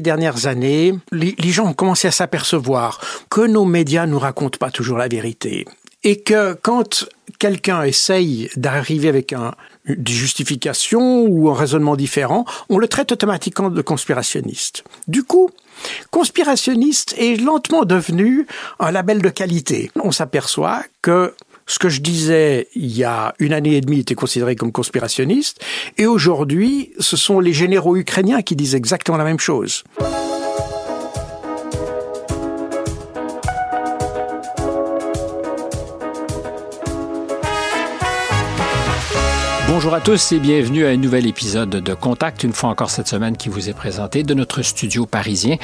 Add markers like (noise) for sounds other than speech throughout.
dernières années, les, gens ont commencé à s'apercevoir que nos médias nous racontent pas toujours la vérité et que quand quelqu'un essaye d'arriver avec un, une justification ou un raisonnement différent, on le traite automatiquement de conspirationniste. Du coup, conspirationniste est lentement devenu un label de qualité. On s'aperçoit que ce que je disais il y a une année et demie était considéré comme conspirationniste, et aujourd'hui, ce sont les généraux ukrainiens qui disent exactement la même chose. Bonjour à tous et bienvenue à un nouvel épisode de Contact, une fois encore cette semaine qui vous est présenté de notre studio parisien.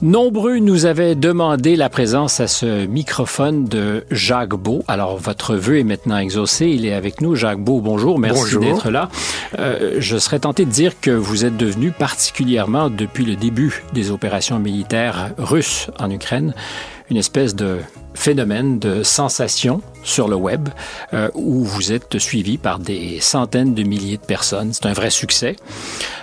Nombreux nous avaient demandé la présence à ce microphone de Jacques Beau. Alors, votre vœu est maintenant exaucé. Il est avec nous. Jacques Beau, bonjour. Merci d'être là. Euh, je serais tenté de dire que vous êtes devenu particulièrement, depuis le début des opérations militaires russes en Ukraine, une espèce de phénomène de sensation sur le web euh, où vous êtes suivi par des centaines de milliers de personnes. C'est un vrai succès.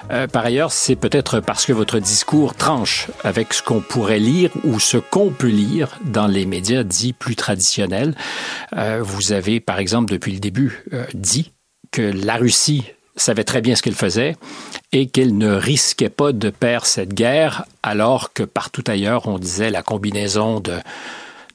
Euh, par ailleurs, c'est peut-être parce que votre discours tranche avec ce qu'on pourrait lire ou ce qu'on peut lire dans les médias dits plus traditionnels. Euh, vous avez, par exemple, depuis le début, dit que la Russie savait très bien ce qu'elle faisait et qu'elle ne risquait pas de perdre cette guerre alors que partout ailleurs on disait la combinaison de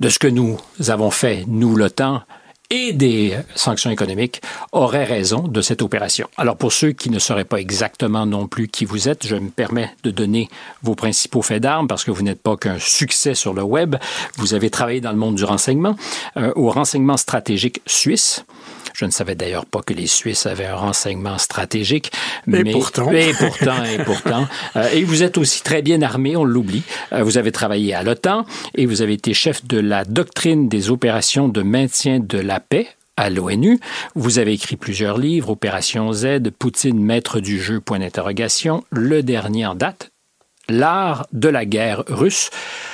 de ce que nous avons fait, nous, l'OTAN, et des sanctions économiques aurait raison de cette opération. Alors pour ceux qui ne sauraient pas exactement non plus qui vous êtes, je me permets de donner vos principaux faits d'armes parce que vous n'êtes pas qu'un succès sur le web. Vous avez travaillé dans le monde du renseignement, euh, au renseignement stratégique suisse. Je ne savais d'ailleurs pas que les Suisses avaient un renseignement stratégique. Et mais, pourtant. Et pourtant, et pourtant. (laughs) Euh, et vous êtes aussi très bien armé, on l'oublie. Euh, vous avez travaillé à l'OTAN et vous avez été chef de la doctrine des opérations de maintien de la paix à l'ONU. Vous avez écrit plusieurs livres, Opération Z, Poutine, maître du jeu, point d'interrogation. Le dernier en date, L'art de la guerre russe,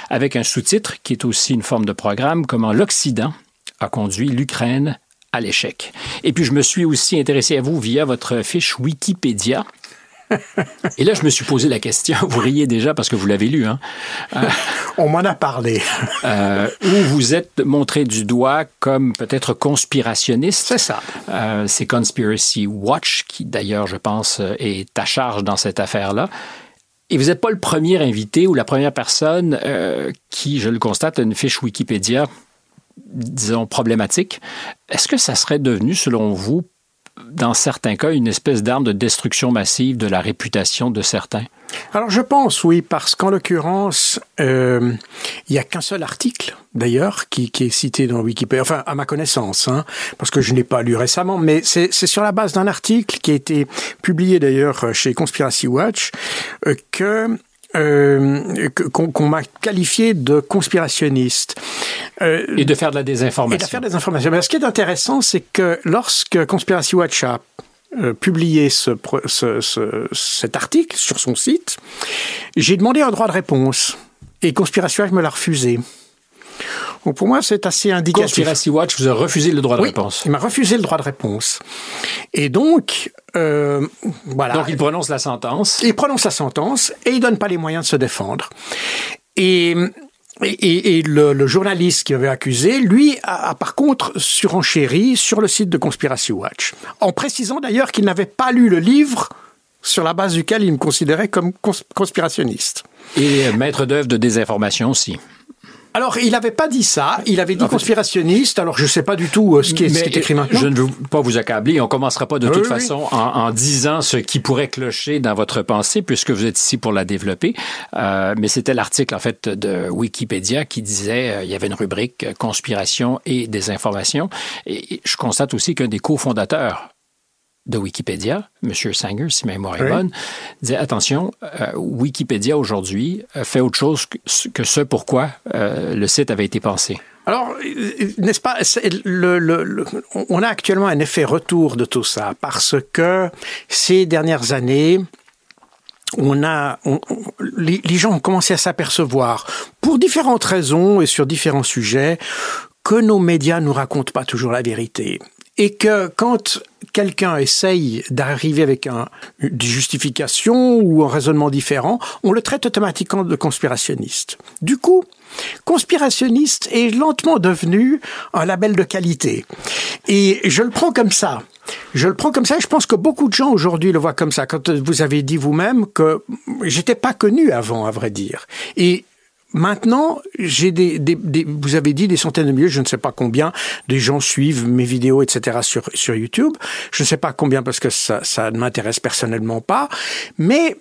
avec un sous-titre qui est aussi une forme de programme, comment l'Occident a conduit l'Ukraine à l'échec. Et puis, je me suis aussi intéressé à vous via votre fiche Wikipédia. Et là, je me suis posé la question, (laughs) vous riez déjà parce que vous l'avez lu, hein? Euh, On m'en a parlé. euh, où vous êtes montré du doigt comme peut-être conspirationniste. C'est ça. Euh, c'est Conspiracy Watch, qui d'ailleurs, je pense, est à charge dans cette affaire-là. Et vous n'êtes pas le premier invité ou la première personne euh, qui, je le constate, a une fiche Wikipédia disons, problématique. Est-ce que ça serait devenu, selon vous, dans certains cas, une espèce d'arme de destruction massive de la réputation de certains? Alors je pense oui, parce qu'en l'occurrence, euh, il n'y a qu'un seul article, d'ailleurs, qui, est cité dans Wikipédia, enfin à ma connaissance, hein, parce que je n'ai pas lu récemment, mais c'est sur la base d'un article qui a été publié d'ailleurs chez Conspiracy Watch, euh, que euh, qu'on qu m'a qualifié de conspirationniste. Euh, et de faire de la désinformation. Et de faire des informations. Mais ce qui est intéressant, c'est que lorsque Conspiracy Watch a euh, publié ce, ce, ce, cet article sur son site, j'ai demandé un droit de réponse. Et Conspiracy Watch me l'a refusé. Donc pour moi, c'est assez indicatif. Conspiracy Watch vous a refusé le droit de oui, réponse. Il m'a refusé le droit de réponse. Et donc, euh, voilà. Donc il prononce la sentence. Il prononce la sentence et il donne pas les moyens de se défendre. Et et, et le, le, journaliste qui avait accusé, lui, a, a, par contre surenchéri sur le site de Conspiracy Watch, en précisant d'ailleurs qu'il n'avait pas lu le livre sur la base duquel il me considérait comme cons conspirationniste. Et maître d'œuvre de désinformation aussi. Alors, il n'avait pas dit ça. Il avait dit conspirationniste. Alors, je ne sais pas du tout euh, ce, qui est, ce qui est écrit maintenant. Je ne veux pas vous accabler. On commencera pas de toute oui. façon en, en disant ce qui pourrait clocher dans votre pensée, puisque vous êtes ici pour la développer. Euh, mais c'était l'article, en fait, de Wikipédia qui disait, euh, il y avait une rubrique euh, conspiration et désinformation. Et je constate aussi qu'un des cofondateurs de Wikipédia, M. Sanger, si ma mémoire est Oui. bonne, disait attention, euh, Wikipédia aujourd'hui euh, fait autre chose que, ce pourquoi euh, le site avait été pensé. Alors, euh, n'est-ce pas, c'est le, le, le, on a actuellement un effet retour de tout ça parce que ces dernières années, on a, on, on, les, les gens ont commencé à s'apercevoir, pour différentes raisons et sur différents sujets, que nos médias nous racontent pas toujours la vérité et que quand quelqu'un essaye d'arriver avec un, une justification ou un raisonnement différent, on le traite automatiquement de conspirationniste. Du coup, conspirationniste est lentement devenu un label de qualité. Et je le prends comme ça. Je le prends comme ça. Je pense que beaucoup de gens aujourd'hui le voient comme ça. Quand vous avez dit vous-même que j'étais pas connu avant, à vrai dire. Et Maintenant, j'ai des, des, des, vous avez dit des centaines de milliers, je ne sais pas combien, des gens suivent mes vidéos, etc. sur sur YouTube. Je ne sais pas combien parce que ça, ça ne m'intéresse personnellement pas, mais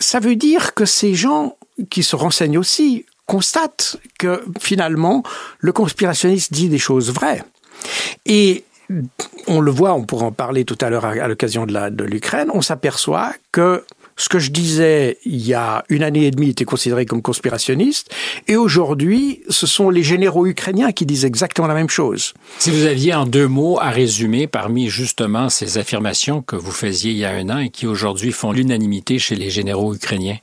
ça veut dire que ces gens qui se renseignent aussi constatent que finalement le conspirationniste dit des choses vraies. Et on le voit, on pourra en parler tout à l'heure à, l'occasion de l'Ukraine, on s'aperçoit que ce que je disais il y a une année et demie était considéré comme conspirationniste, et aujourd'hui, ce sont les généraux ukrainiens qui disent exactement la même chose. Si vous aviez en deux mots à résumer parmi justement ces affirmations que vous faisiez il y a un an et qui aujourd'hui font l'unanimité chez les généraux ukrainiens?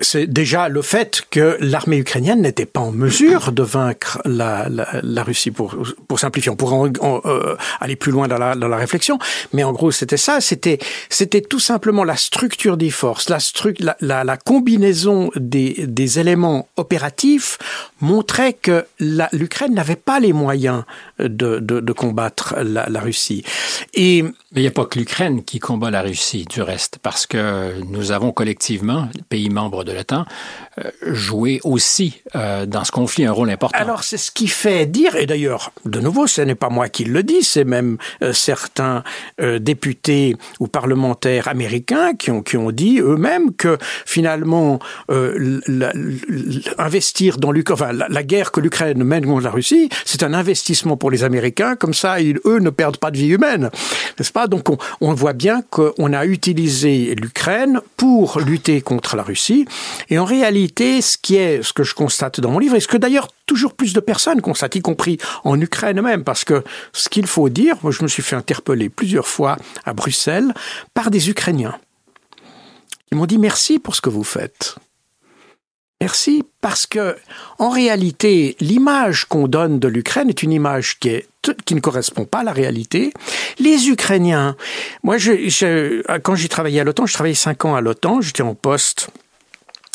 C'est déjà le fait que l'armée ukrainienne n'était pas en mesure de vaincre la, la, la Russie, pour, pour simplifier. On pourrait en, euh, aller plus loin dans la, dans la réflexion, mais en gros, c'était ça. C'était, c'était tout simplement la structure des forces, la, stru la, la, combinaison des, des éléments opératifs montrait que l'Ukraine n'avait pas les moyens de, de, de combattre la, la Russie. Et mais il n'y a pas que l'Ukraine qui combat la Russie, du reste, parce que nous avons collectivement, pays membres de l'OTAN, euh, joué aussi euh, dans ce conflit un rôle important. Alors c'est ce qui fait dire, et d'ailleurs, de nouveau, ce n'est pas moi qui le dis, c'est même euh, certains députés ou parlementaires américains qui ont, qui ont dit eux-mêmes que finalement, investir dans l'Ukraine, enfin, la, guerre que l'Ukraine mène contre la Russie, c'est un investissement pour les Américains, comme ça, ils, eux ne perdent pas de vie humaine, n'est-ce pas? Donc on, on voit bien qu'on a utilisé l'Ukraine pour lutter contre la Russie. Et en réalité, ce qui est, ce que je constate dans mon livre, et ce que d'ailleurs toujours plus de personnes constatent, y compris en Ukraine même, parce que ce qu'il faut dire, moi je me suis fait interpeller plusieurs fois à Bruxelles par des Ukrainiens. Ils m'ont dit merci pour ce que vous faites. Merci parce que en réalité, l'image qu'on donne de l'Ukraine est une image qui est qui ne correspond pas à la réalité. Les Ukrainiens, moi, quand j'ai travaillé à l'OTAN, je travaillais cinq ans à l'OTAN, j'étais en poste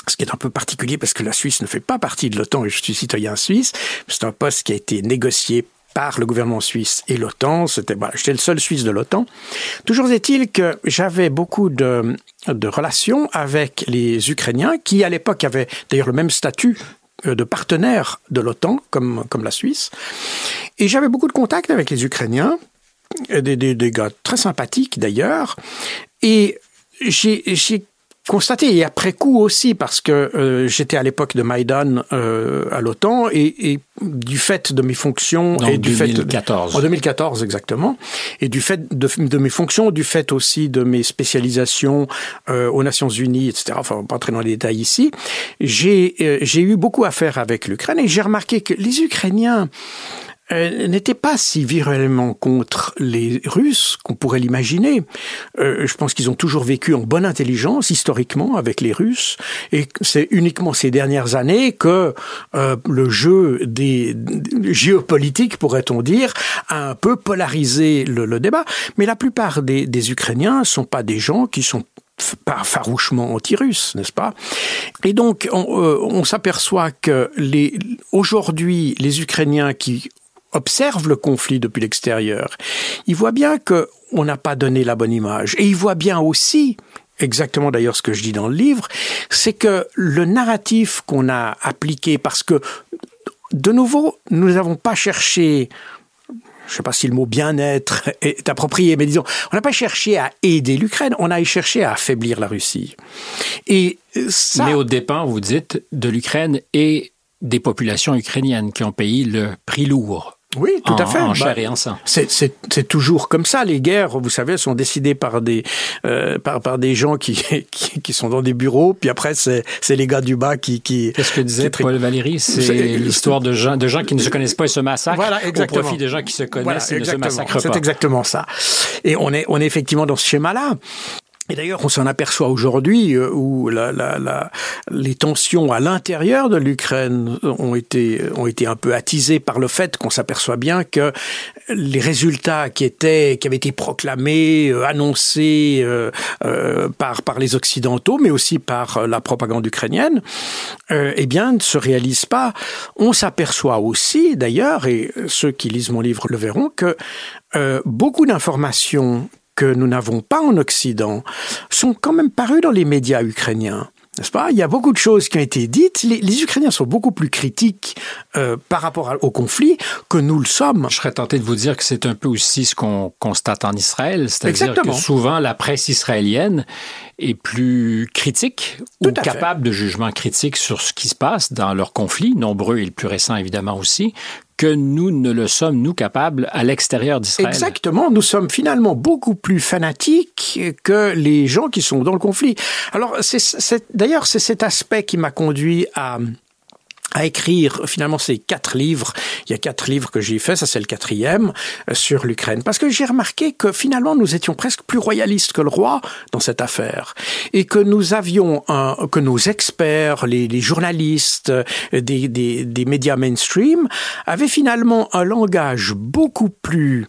ce qui est un peu particulier parce que la Suisse ne fait pas partie de l'OTAN et je suis citoyen suisse. C'est un poste qui a été négocié par le gouvernement suisse et l'OTAN. C'était, voilà, j'étais le seul Suisse de l'OTAN. Toujours est-il que j'avais beaucoup de, relations avec les Ukrainiens qui, à l'époque, avaient d'ailleurs le même statut euh, de partenaire de l'OTAN, comme, comme la Suisse. Et j'avais beaucoup de contacts avec les Ukrainiens, des, des, des gars très sympathiques d'ailleurs. Et j'ai constaté et après coup aussi parce que euh, j'étais à l'époque de Maïdan euh, à l'OTAN et, et, du fait de mes fonctions Donc et du 2014. fait en 2014 exactement. Et du fait de, de, mes fonctions du fait aussi de mes spécialisations euh, aux Nations Unies etc enfin on va pas entrer dans les détails ici. J'ai euh, j'ai eu beaucoup à faire avec l'Ukraine et j'ai remarqué que les Ukrainiens euh, n'était pas si virellement contre les Russes qu'on pourrait l'imaginer. Euh, je pense qu'ils ont toujours vécu en bonne intelligence historiquement avec les Russes, et c'est uniquement ces dernières années que euh, le jeu des, des géopolitiques, pourrait-on dire, a un peu polarisé le, le débat. Mais la plupart des, des Ukrainiens sont pas des gens qui sont pas farouchement anti-russe, n'est-ce pas? Et donc, on, euh, on s'aperçoit que les, aujourd'hui, les Ukrainiens qui observe le conflit depuis l'extérieur, il voit bien que on n'a pas donné la bonne image. Et il voit bien aussi, exactement d'ailleurs ce que je dis dans le livre, c'est que le narratif qu'on a appliqué, parce que, de nouveau, nous n'avons pas cherché je ne sais pas si le mot bien-être (laughs) est approprié, mais disons, on n'a pas cherché à aider l'Ukraine, on a cherché à affaiblir la Russie. Et mais au départ, vous dites, de l'Ukraine et des populations ukrainiennes qui ont payé le prix lourd oui, tout en, à fait. En chair bah, et en sang. C'est toujours comme ça. Les guerres, vous savez, sont décidées par des euh, par, par des gens qui, (laughs) qui, qui sont dans des bureaux. Puis après, c'est les gars du bas qui qui. Qu'est-ce que disait Paul Valéry C'est l'histoire de gens de gens qui ne se connaissent pas et se massacrent voilà, exactement. au profit des gens qui se connaissent voilà, et ne se massacrent pas. C'est exactement ça. Et on est on est effectivement dans ce schéma-là. Et d'ailleurs, on s'en aperçoit aujourd'hui euh, où la, la, la, les tensions à l'intérieur de l'Ukraine ont été, ont été un peu attisées par le fait qu'on s'aperçoit bien que les résultats qui étaient, qui avaient été proclamés, euh, annoncés euh, euh, par, par les Occidentaux, mais aussi par la propagande ukrainienne, eh bien, ne se réalisent pas. On s'aperçoit aussi, d'ailleurs, et ceux qui lisent mon livre le verront, que euh, beaucoup d'informations que nous n'avons pas en Occident sont quand même parus dans les médias ukrainiens. N'est-ce pas? Il y a beaucoup de choses qui ont été dites. Les, les Ukrainiens sont beaucoup plus critiques euh, par rapport à, au conflit que nous le sommes. Je serais tenté de vous dire que c'est un peu aussi ce qu'on constate en Israël, c'est-à-dire que souvent la presse israélienne est plus critique Tout ou capable fait. de jugement critique sur ce qui se passe dans leur conflit, nombreux et le plus récent évidemment aussi, que nous ne le sommes, nous, capables à l'extérieur d'Israël. Exactement. Nous sommes finalement beaucoup plus fanatiques que les gens qui sont dans le conflit. Alors, c'est, d'ailleurs, c'est cet aspect qui m'a conduit à à écrire finalement ces quatre livres. Il y a quatre livres que j'ai fait, ça c'est le quatrième, euh, sur l'Ukraine. Parce que j'ai remarqué que finalement nous étions presque plus royalistes que le roi dans cette affaire. Et que nous avions un, que nos experts, les, les journalistes euh, des, des, des, médias mainstream avaient finalement un langage beaucoup plus,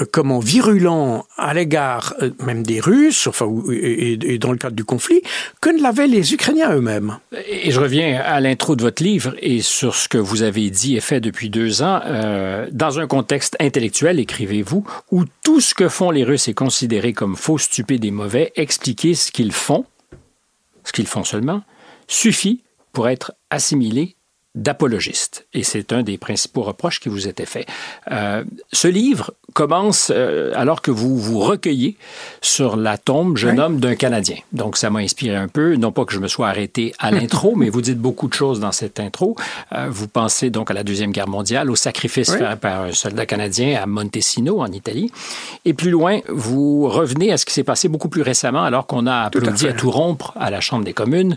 euh, comment, virulent à l'égard même des Russes, enfin, et, et dans le cadre du conflit, que ne l'avaient les Ukrainiens eux-mêmes. Et je reviens à l'intro de votre livre et sur ce que vous avez dit et fait depuis deux ans, euh, dans un contexte intellectuel, écrivez-vous, où tout ce que font les Russes est considéré comme faux, stupide et mauvais, expliquer ce qu'ils font, ce qu'ils font seulement, suffit pour être assimilé d'apologiste. Et c'est un des principaux reproches qui vous était fait. Euh, ce livre commence euh, alors que vous vous recueillez sur la tombe jeune oui. homme d'un Canadien. Donc ça m'a inspiré un peu, non pas que je me sois arrêté à (laughs) l'intro, mais vous dites beaucoup de choses dans cette intro. Euh, vous pensez donc à la Deuxième Guerre mondiale, au sacrifice oui. fait par un soldat canadien à Montesino, en Italie. Et plus loin, vous revenez à ce qui s'est passé beaucoup plus récemment, alors qu'on a applaudi tout à, à, tout rompre à la Chambre des communes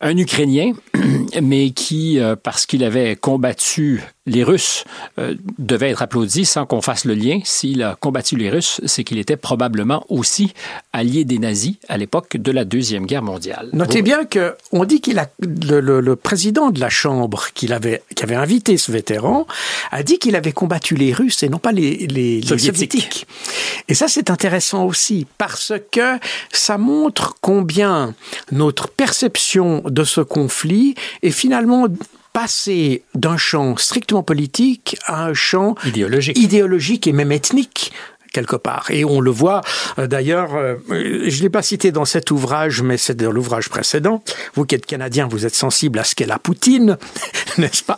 un Ukrainien, (clears throat) mais qui, euh, parce qu'il avait combattu les Russes, euh, devait être applaudi sans qu'on fasse le lien. S'il a combattu les Russes, c'est qu'il était probablement aussi allié des nazis à l'époque de la Deuxième Guerre mondiale. Notez bien que on dit qu'il a le, le, le, président de la Chambre qu'il avait, qui avait invité ce vétéran a dit qu'il avait combattu les Russes et non pas les, les, Soviétiques. les Soviétiques. Et ça, c'est intéressant aussi parce que ça montre combien notre perception de ce conflit est finalement passer d'un champ strictement politique à un champ idéologique, idéologique et même ethnique quelque part. Et on le voit euh, d'ailleurs, euh, je ne l'ai pas cité dans cet ouvrage, mais c'est dans l'ouvrage précédent. Vous qui êtes canadien, vous êtes sensible à ce qu'est la poutine, (laughs) n'est-ce pas?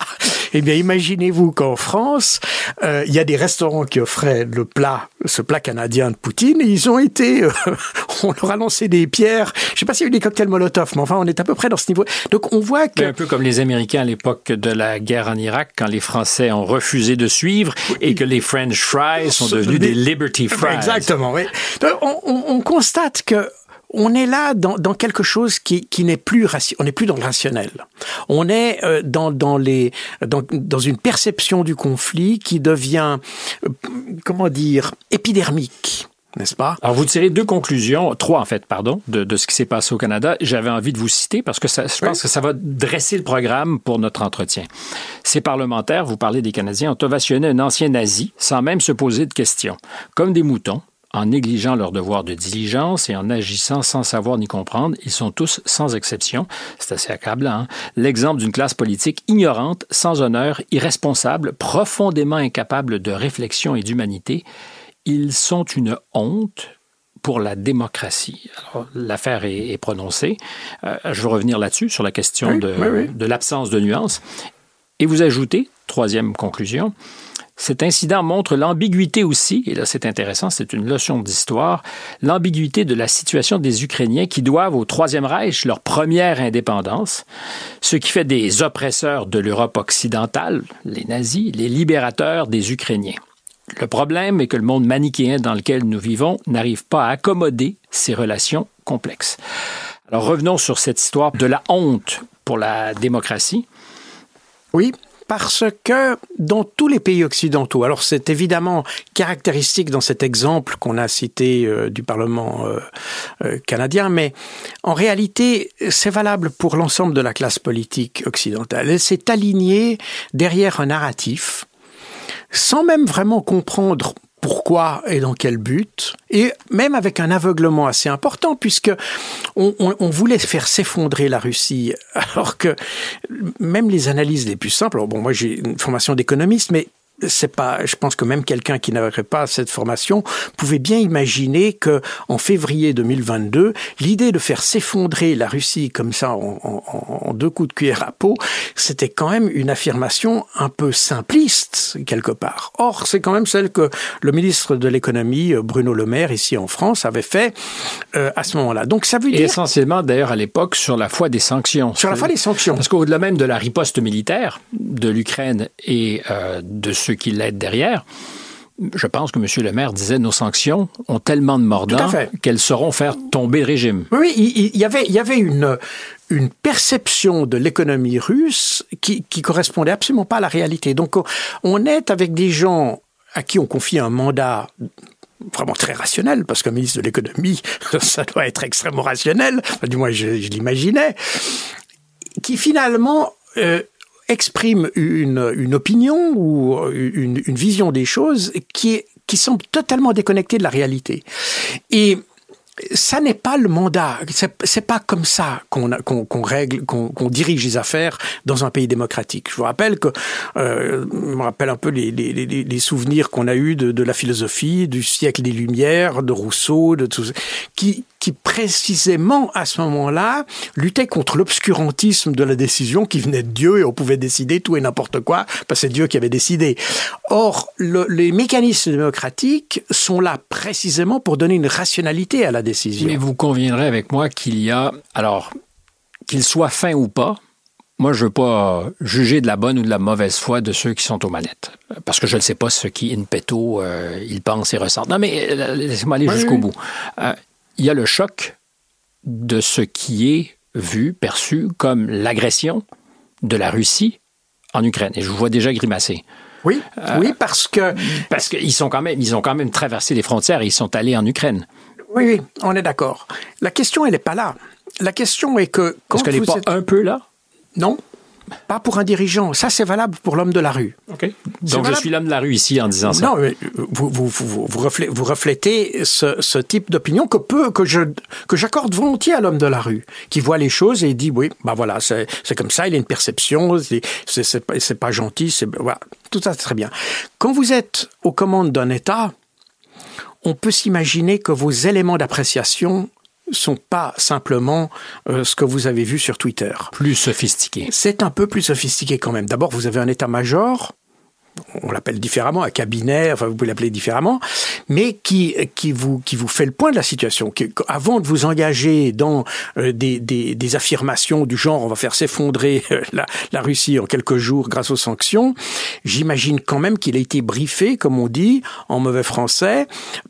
Eh bien, imaginez-vous qu'en France, euh, il y a des restaurants qui offraient le plat, ce plat canadien de poutine, et ils ont été, euh, (laughs) on leur a lancé des pierres. Je ne sais pas s'il y a eu des cocktails Molotov, mais enfin, on est à peu près dans ce niveau. Donc, on voit que... Un peu comme les Américains à l'époque de la guerre en Irak, quand les Français ont refusé de suivre et que les French fries sont devenus des Liberty Fries. Exactement, oui. On, on, on constate que on est là dans, dans quelque chose qui, qui n'est plus on n'est plus dans le rationnel. On est euh, dans, dans les dans, dans une perception du conflit qui devient euh, comment dire épidermique n'est-ce pas? Alors, vous tirez deux conclusions, trois en fait, pardon, de, de ce qui s'est passé au Canada. J'avais envie de vous citer parce que ça, je pense que ça va dresser le programme pour notre entretien. Ces parlementaires, vous parlez des Canadiens, ont ovationné un ancien nazi sans même se poser de questions. Comme des moutons, en négligeant leur devoir de diligence et en agissant sans savoir ni comprendre, ils sont tous sans exception. C'est assez accablant. Hein? L'exemple d'une classe politique ignorante, sans honneur, irresponsable, profondément incapable de réflexion et d'humanité. Ils sont une honte pour la démocratie. L'affaire est, est, prononcée. Euh, je veux revenir là-dessus, sur la question oui, de, oui, oui. de l'absence de nuances. Et vous ajoutez, troisième conclusion, cet incident montre l'ambiguïté aussi, et là c'est intéressant, c'est une leçon d'histoire, l'ambiguïté de la situation des Ukrainiens qui doivent au Troisième Reich leur première indépendance, ce qui fait des oppresseurs de l'Europe occidentale, les nazis, les libérateurs des Ukrainiens. Le problème est que le monde manichéen dans lequel nous vivons n'arrive pas à accommoder ces relations complexes. Alors revenons sur cette histoire de la honte pour la démocratie. Oui, parce que dans tous les pays occidentaux, alors c'est évidemment caractéristique dans cet exemple qu'on a cité euh, du Parlement euh, euh, canadien, mais en réalité, c'est valable pour l'ensemble de la classe politique occidentale. Elle s'est alignée derrière un narratif sans même vraiment comprendre pourquoi et dans quel but, et même avec un aveuglement assez important, puisque on, voulait faire s'effondrer la Russie, (laughs) alors que même les analyses les plus simples, bon moi j'ai une formation d'économiste, mais c'est pas, je pense que même quelqu'un qui n'aurait pas cette formation pouvait bien imaginer que en février 2022, l'idée de faire s'effondrer la Russie comme ça en, deux coups de cuillère à peau, c'était quand même une affirmation un peu simpliste quelque part. Or, c'est quand même celle que le ministre de l'économie Bruno Le Maire ici en France avait fait euh, à ce moment-là. Donc ça veut dire essentiellement d'ailleurs à l'époque sur la foi des sanctions. Sur la foi des sanctions. Parce qu'au-delà même de la riposte militaire de l'Ukraine et euh, de ce qui l'aide derrière, je pense que M. le maire disait nos sanctions ont tellement de mordants qu'elles sauront faire tomber le régime. Oui, il, y avait, il y avait une, une perception de l'économie russe qui, qui correspondait absolument pas à la réalité. Donc, on est avec des gens à qui on confie un mandat vraiment très rationnel, parce qu'un ministre de l'économie, (laughs) ça doit être extrêmement rationnel, du moins je, l'imaginais, qui finalement euh, exprime une, une opinion ou une, une, vision des choses qui, est, qui semble totalement déconnectée de la réalité. Et ça n'est pas le mandat. C'est pas comme ça qu'on règle, qu'on dirige les affaires dans un pays démocratique. Je vous rappelle que, euh, je me rappelle un peu les, souvenirs qu'on a eus de, la philosophie, du siècle des Lumières, de Rousseau, de tout, qui qui précisément à ce moment-là luttait contre l'obscurantisme de la décision qui venait de Dieu et on pouvait décider tout et n'importe quoi parce que c'est Dieu qui avait décidé. Or, le, les mécanismes démocratiques sont là précisément pour donner une rationalité à la décision. Mais vous conviendrez avec moi qu'il y a, alors, qu'il soit fin ou pas, moi, je veux pas juger de la bonne ou de la mauvaise foi de ceux qui sont aux manettes, parce que je ne sais pas ce qui, in petto, euh, ils pensent et ressentent. Non, mais euh, laissez-moi aller jusqu'au bout. Euh, il y a le choc de ce qui est vu, perçu comme l'agression de la Russie en Ukraine. Et je vous vois déjà grimacer. Oui, euh, oui, parce que parce qu'ils sont quand même, ils ont quand même traversé les frontières et ils sont allés en Ukraine. Oui, oui, on est d'accord. La question, elle n'est pas là. La question est que quand Est-ce qu'elle n'est pas un peu là? Non, pas pour un dirigeant. Ça, c'est valable pour l'homme de la rue. Donc, je suis l'homme de la rue ici en disant ça. Non, vous, vous, vous, vous, reflétez, ce, ce type d'opinion que peu, que je, que j'accorde volontiers à l'homme de la rue, qui voit les choses et dit, oui, bah voilà, c'est, comme ça, il a une perception, c'est, pas, c'est pas gentil, c'est, voilà, tout ça, c'est très bien. Quand vous êtes aux commandes d'un État, on peut s'imaginer que vos éléments d'appréciation sont pas simplement euh, ce que vous avez vu sur Twitter. Plus sophistiqué. C'est un peu plus sophistiqué quand même. D'abord, vous avez un état-major on l'appelle différemment, un cabinet, enfin vous pouvez l'appeler différemment, mais qui, qui, vous, qui vous fait le point de la situation. avant de vous engager dans euh, des, des, des, affirmations du genre on va faire s'effondrer euh, la, la, Russie en quelques jours grâce aux sanctions, j'imagine quand même qu'il a été briefé, comme on dit en mauvais français,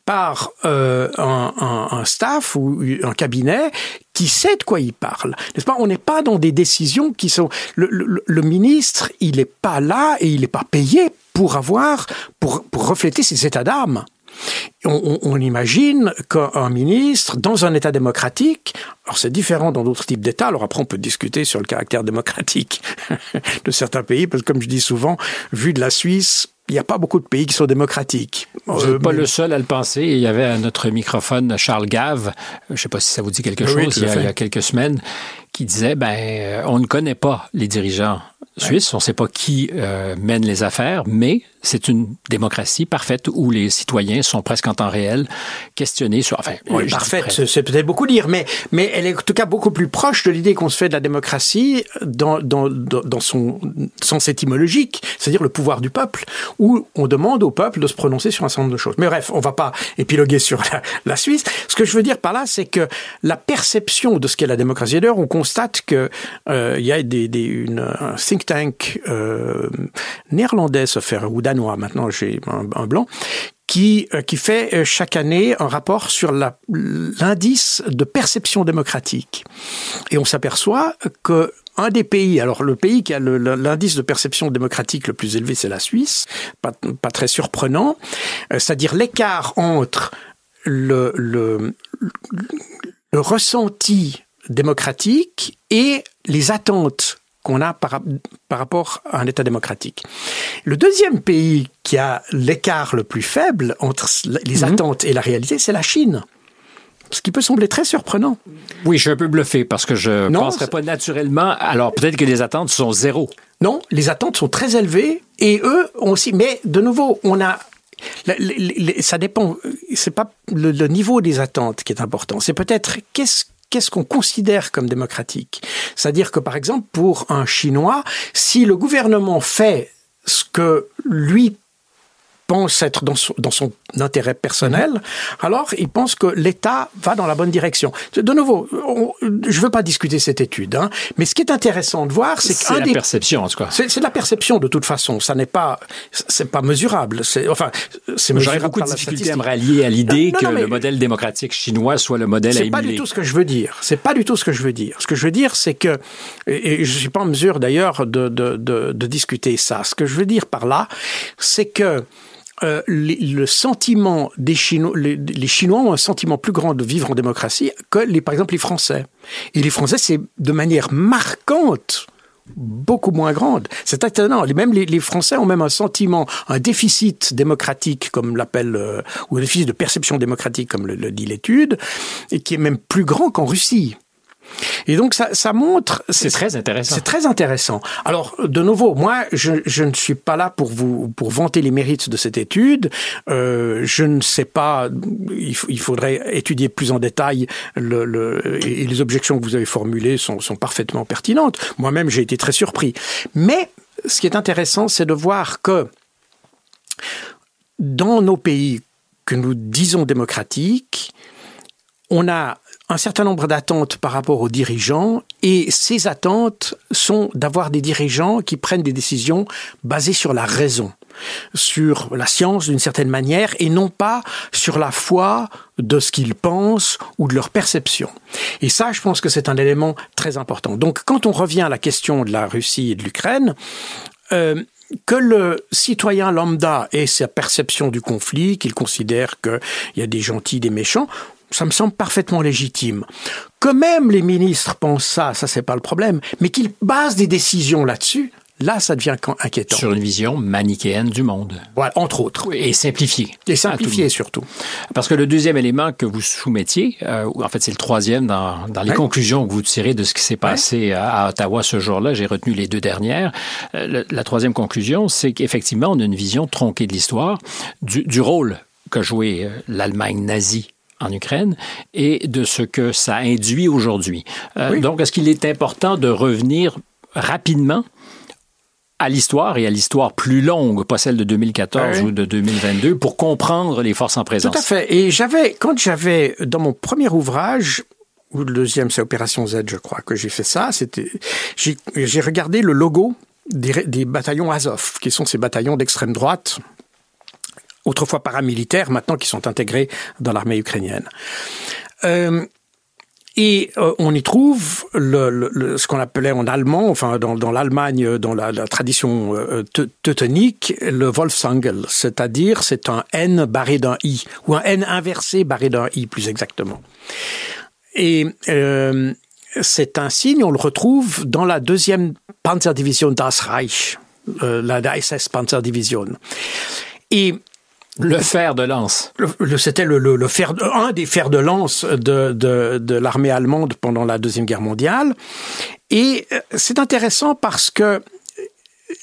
par euh, un, un, un staff ou un cabinet qui sait de quoi il parle. N'est-ce pas? On n'est pas dans des décisions qui sont... Le, le, le ministre, il n'est pas là et il n'est pas payé pour avoir, pour, pour refléter ses états d'âme. On, on, imagine qu'un ministre, dans un État démocratique, alors c'est différent dans d'autres types d'États, alors après on peut discuter sur le caractère démocratique (laughs) de certains pays, parce que comme je dis souvent, vu de la Suisse, il n'y a pas beaucoup de pays qui sont démocratiques. Vous n'êtes pas le seul à le penser. Il y avait à notre microphone Charles Gave, je ne sais pas si ça vous dit quelque chose, il, y a, quelques semaines, qui disait, ben, euh, on ne connaît pas les dirigeants suisses, on ne sait pas qui euh, mène les affaires, mais c'est une démocratie parfaite où les citoyens sont presque en temps réel questionnés sur. Enfin, oui, parfaite, c'est peut-être beaucoup dire, mais mais elle est en tout cas beaucoup plus proche de l'idée qu'on se fait de la démocratie dans dans dans son sens étymologique, c'est-à-dire le pouvoir du peuple, où on demande au peuple de se prononcer sur un certain nombre de choses. Mais bref, on va pas épiloguer sur la, la Suisse. Ce que je veux dire par là, c'est que la perception de ce qu'est la démocratie. D'ailleurs, on constate que euh, y a des, des une, un think tank euh, néerlandais, faire ou danois, maintenant j'ai un, blanc, qui, euh, qui fait euh, chaque année un rapport sur l'indice de perception démocratique. Et on s'aperçoit que un des pays, alors le pays qui a l'indice de perception démocratique le plus élevé, c'est la Suisse, pas, très surprenant, c'est-à-dire l'écart entre le, le, le ressenti démocratique et les attentes qu'on a par, par, rapport à un État démocratique. Le deuxième pays qui a l'écart le plus faible entre les mhm. attentes et la réalité, c'est la Chine. Ce qui peut sembler très surprenant. Oui, je suis un peu bluffé parce que je ne penserais pas naturellement. Alors peut-être que les attentes sont zéro. Non, les attentes sont très élevées et eux aussi. Mais de nouveau, on a ça dépend. C'est pas le, le, niveau des attentes qui est important. C'est peut-être qu'est-ce qu'est-ce qu'on considère comme démocratique? C'est-à-dire que, par exemple, pour un Chinois, si le gouvernement fait ce que lui pense être dans son, dans son intérêt personnel, alors il pense que l'État va dans la bonne direction. De nouveau, je ne veux pas discuter cette étude, hein, mais ce qui est intéressant de voir, c'est des... C'est la perception, en tout cas. C'est de la perception, de toute façon. Ça n'est pas, c'est pas mesurable. C'est, enfin, c'est J'aurais beaucoup de difficultés à me rallier à l'idée que le modèle démocratique chinois soit le modèle à émuler. C'est pas du tout ce que je veux dire. C'est pas du tout ce que je veux dire. Ce que je veux dire, c'est que, et je suis pas en mesure d'ailleurs de, de, de, de discuter ça. Ce que je veux dire par là, c'est que euh, le sentiment des Chinois, les, les, Chinois ont un sentiment plus grand de vivre en démocratie que, les, par exemple, les Français. Et les Français, c'est de manière marquante beaucoup moins grande. C'est étonnant. Même les, les, Français ont même un sentiment, un déficit démocratique, comme l'appelle, euh, ou un déficit de perception démocratique, comme le dit l'étude, et qui est même plus grand qu'en Russie. Et donc ça, ça montre. C'est très intéressant. C'est très intéressant. Alors de nouveau, moi, je, je, ne suis pas là pour vous pour vanter les mérites de cette étude. Euh, je ne sais pas. Il, il, faudrait étudier plus en détail le, le, et les objections que vous avez formulées sont, sont parfaitement pertinentes. Moi-même, j'ai été très surpris. Mais ce qui est intéressant, c'est de voir que dans nos pays que nous disons démocratiques, on a un certain nombre d'attentes par rapport aux dirigeants et ces attentes sont d'avoir des dirigeants qui prennent des décisions basées sur la raison, sur la science d'une certaine manière et non pas sur la foi de ce qu'ils pensent ou de leur perception. Et ça, je pense que c'est un élément très important. Donc quand on revient à la question de la Russie et de l'Ukraine, euh, que le citoyen lambda ait sa perception du conflit, qu'il considère qu'il y a des gentils, des méchants, ça me semble parfaitement légitime. Que même les ministres pensent ça, ça c'est pas le problème, mais qu'ils basent des décisions là-dessus, là ça devient inquiétant. Sur une vision manichéenne du monde. Voilà, entre autres. Et simplifiée. Et simplifiée surtout. Parce que le deuxième élément que vous soumettiez, euh, en fait c'est le troisième dans, dans les conclusions que vous tirez de ce qui s'est passé à, Ottawa ce jour-là, j'ai retenu les deux dernières. Euh, la troisième conclusion, c'est qu'effectivement on a une vision tronquée de l'histoire, du, du rôle que jouait euh, l'Allemagne nazie en Ukraine et de ce que ça induit aujourd'hui. Euh, donc, est-ce qu'il est important de revenir rapidement à l'histoire et à l'histoire plus longue, pas celle de 2014 ou de 2022, pour comprendre les forces en présence. Tout à fait. Et j'avais, quand j'avais, dans mon premier ouvrage, ou le deuxième, c'est Opération Z, je crois, que j'ai fait ça, c'était, j'ai regardé le logo des, des, bataillons Azov, qui sont ces bataillons d'extrême droite, autrefois paramilitaires, maintenant qui sont intégrés dans l'armée ukrainienne. Euh, et euh, on y trouve ce qu'on appelait en allemand, enfin dans, l'Allemagne, dans la, tradition euh, teutonique, le Wolfsangel, c'est-à-dire c'est un N barré d'un I, ou un N inversé barré d'un I plus exactement. Et euh, c'est un signe, on le retrouve dans la deuxième Panzerdivision Das Reich, la SS Panzerdivision. Et le fer de lance. C'était le, fer, un des fers de lance de, de, de l'armée allemande pendant la Deuxième Guerre mondiale. Et euh, c'est intéressant parce que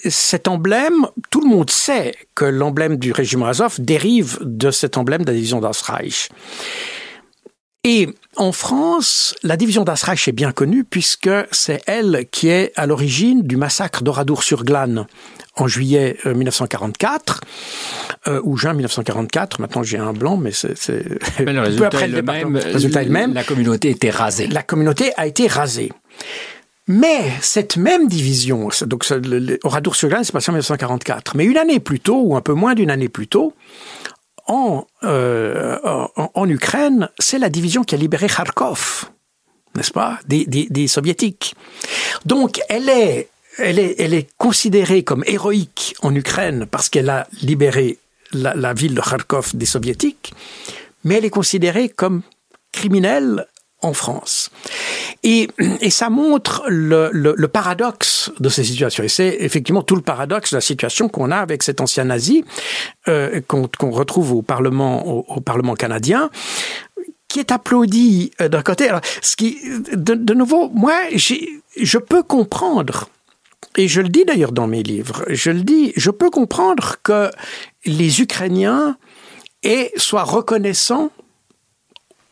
cet emblème, tout le monde sait que l'emblème du régiment Azov dérive de cet emblème de la division d'Asreich. Et en France, la division d'Asreich est bien connue puisque c'est elle qui est à l'origine du massacre d'Oradour-sur-Glane en juillet 1944 euh, euh, ou juin 1944. Maintenant, j'ai un blanc, mais c'est (laughs) le (laughs) résultat, est le, même, le résultat est le même. La communauté a été rasée. La communauté a été rasée. Mais cette même division, donc Oradour-sur-Glane, c'est passé en 1944. Mais une année plus tôt, ou un peu moins d'une année plus tôt, en, en, en, Ukraine, c'est la division qui a libéré Kharkov, n'est-ce pas, des, des, des soviétiques. Donc elle est elle est, elle est considérée comme héroïque en Ukraine parce qu'elle a libéré la, la, ville de Kharkov des soviétiques, mais elle est considérée comme criminelle en France. Et, et ça montre le, le, le, paradoxe de ces situations. Et c'est effectivement tout le paradoxe de la situation qu'on a avec cet ancien nazi euh, qu'on qu retrouve au Parlement, au, au Parlement canadien qui est applaudi euh, d'un côté. Alors, ce qui, de, de nouveau, moi, je peux comprendre et je le dis d'ailleurs dans mes livres, je le dis, je peux comprendre que les Ukrainiens soient reconnaissants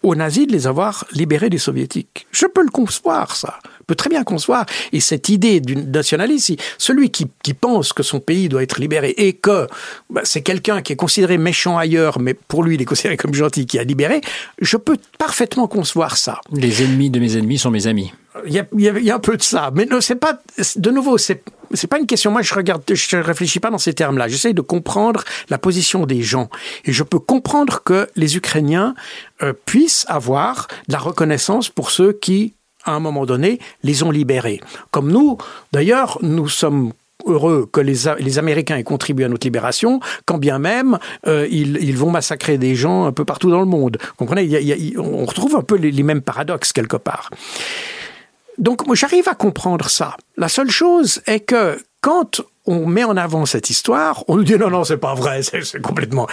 aux nazis de les avoir libérés des soviétiques. Je peux le concevoir, ça. Je peux très bien concevoir. Et cette idée du nationalisme, celui qui, qui, pense que son pays doit être libéré et que bah, c'est quelqu'un qui est considéré méchant ailleurs, mais pour lui, il est considéré comme gentil, qui a libéré, je peux parfaitement concevoir ça. Les ennemis de mes ennemis sont mes amis. Il y, a, y a, un peu de ça, mais non, c'est pas. De nouveau, c'est c'est pas une question. Moi, je regarde, je réfléchis pas dans ces termes-là. J'essaie de comprendre la position des gens, et je peux comprendre que les Ukrainiens euh, puissent avoir de la reconnaissance pour ceux qui, à un moment donné, les ont libérés. Comme nous, d'ailleurs, nous sommes heureux que les, les, Américains aient contribué à notre libération, quand bien même euh, ils, ils, vont massacrer des gens un peu partout dans le monde. Vous comprenez? Il y a, il y a, On retrouve un peu les mêmes paradoxes quelque part. Donc moi j'arrive à comprendre ça. La seule chose est que quand on met en avant cette histoire, on nous dit non non c'est pas vrai, c'est complètement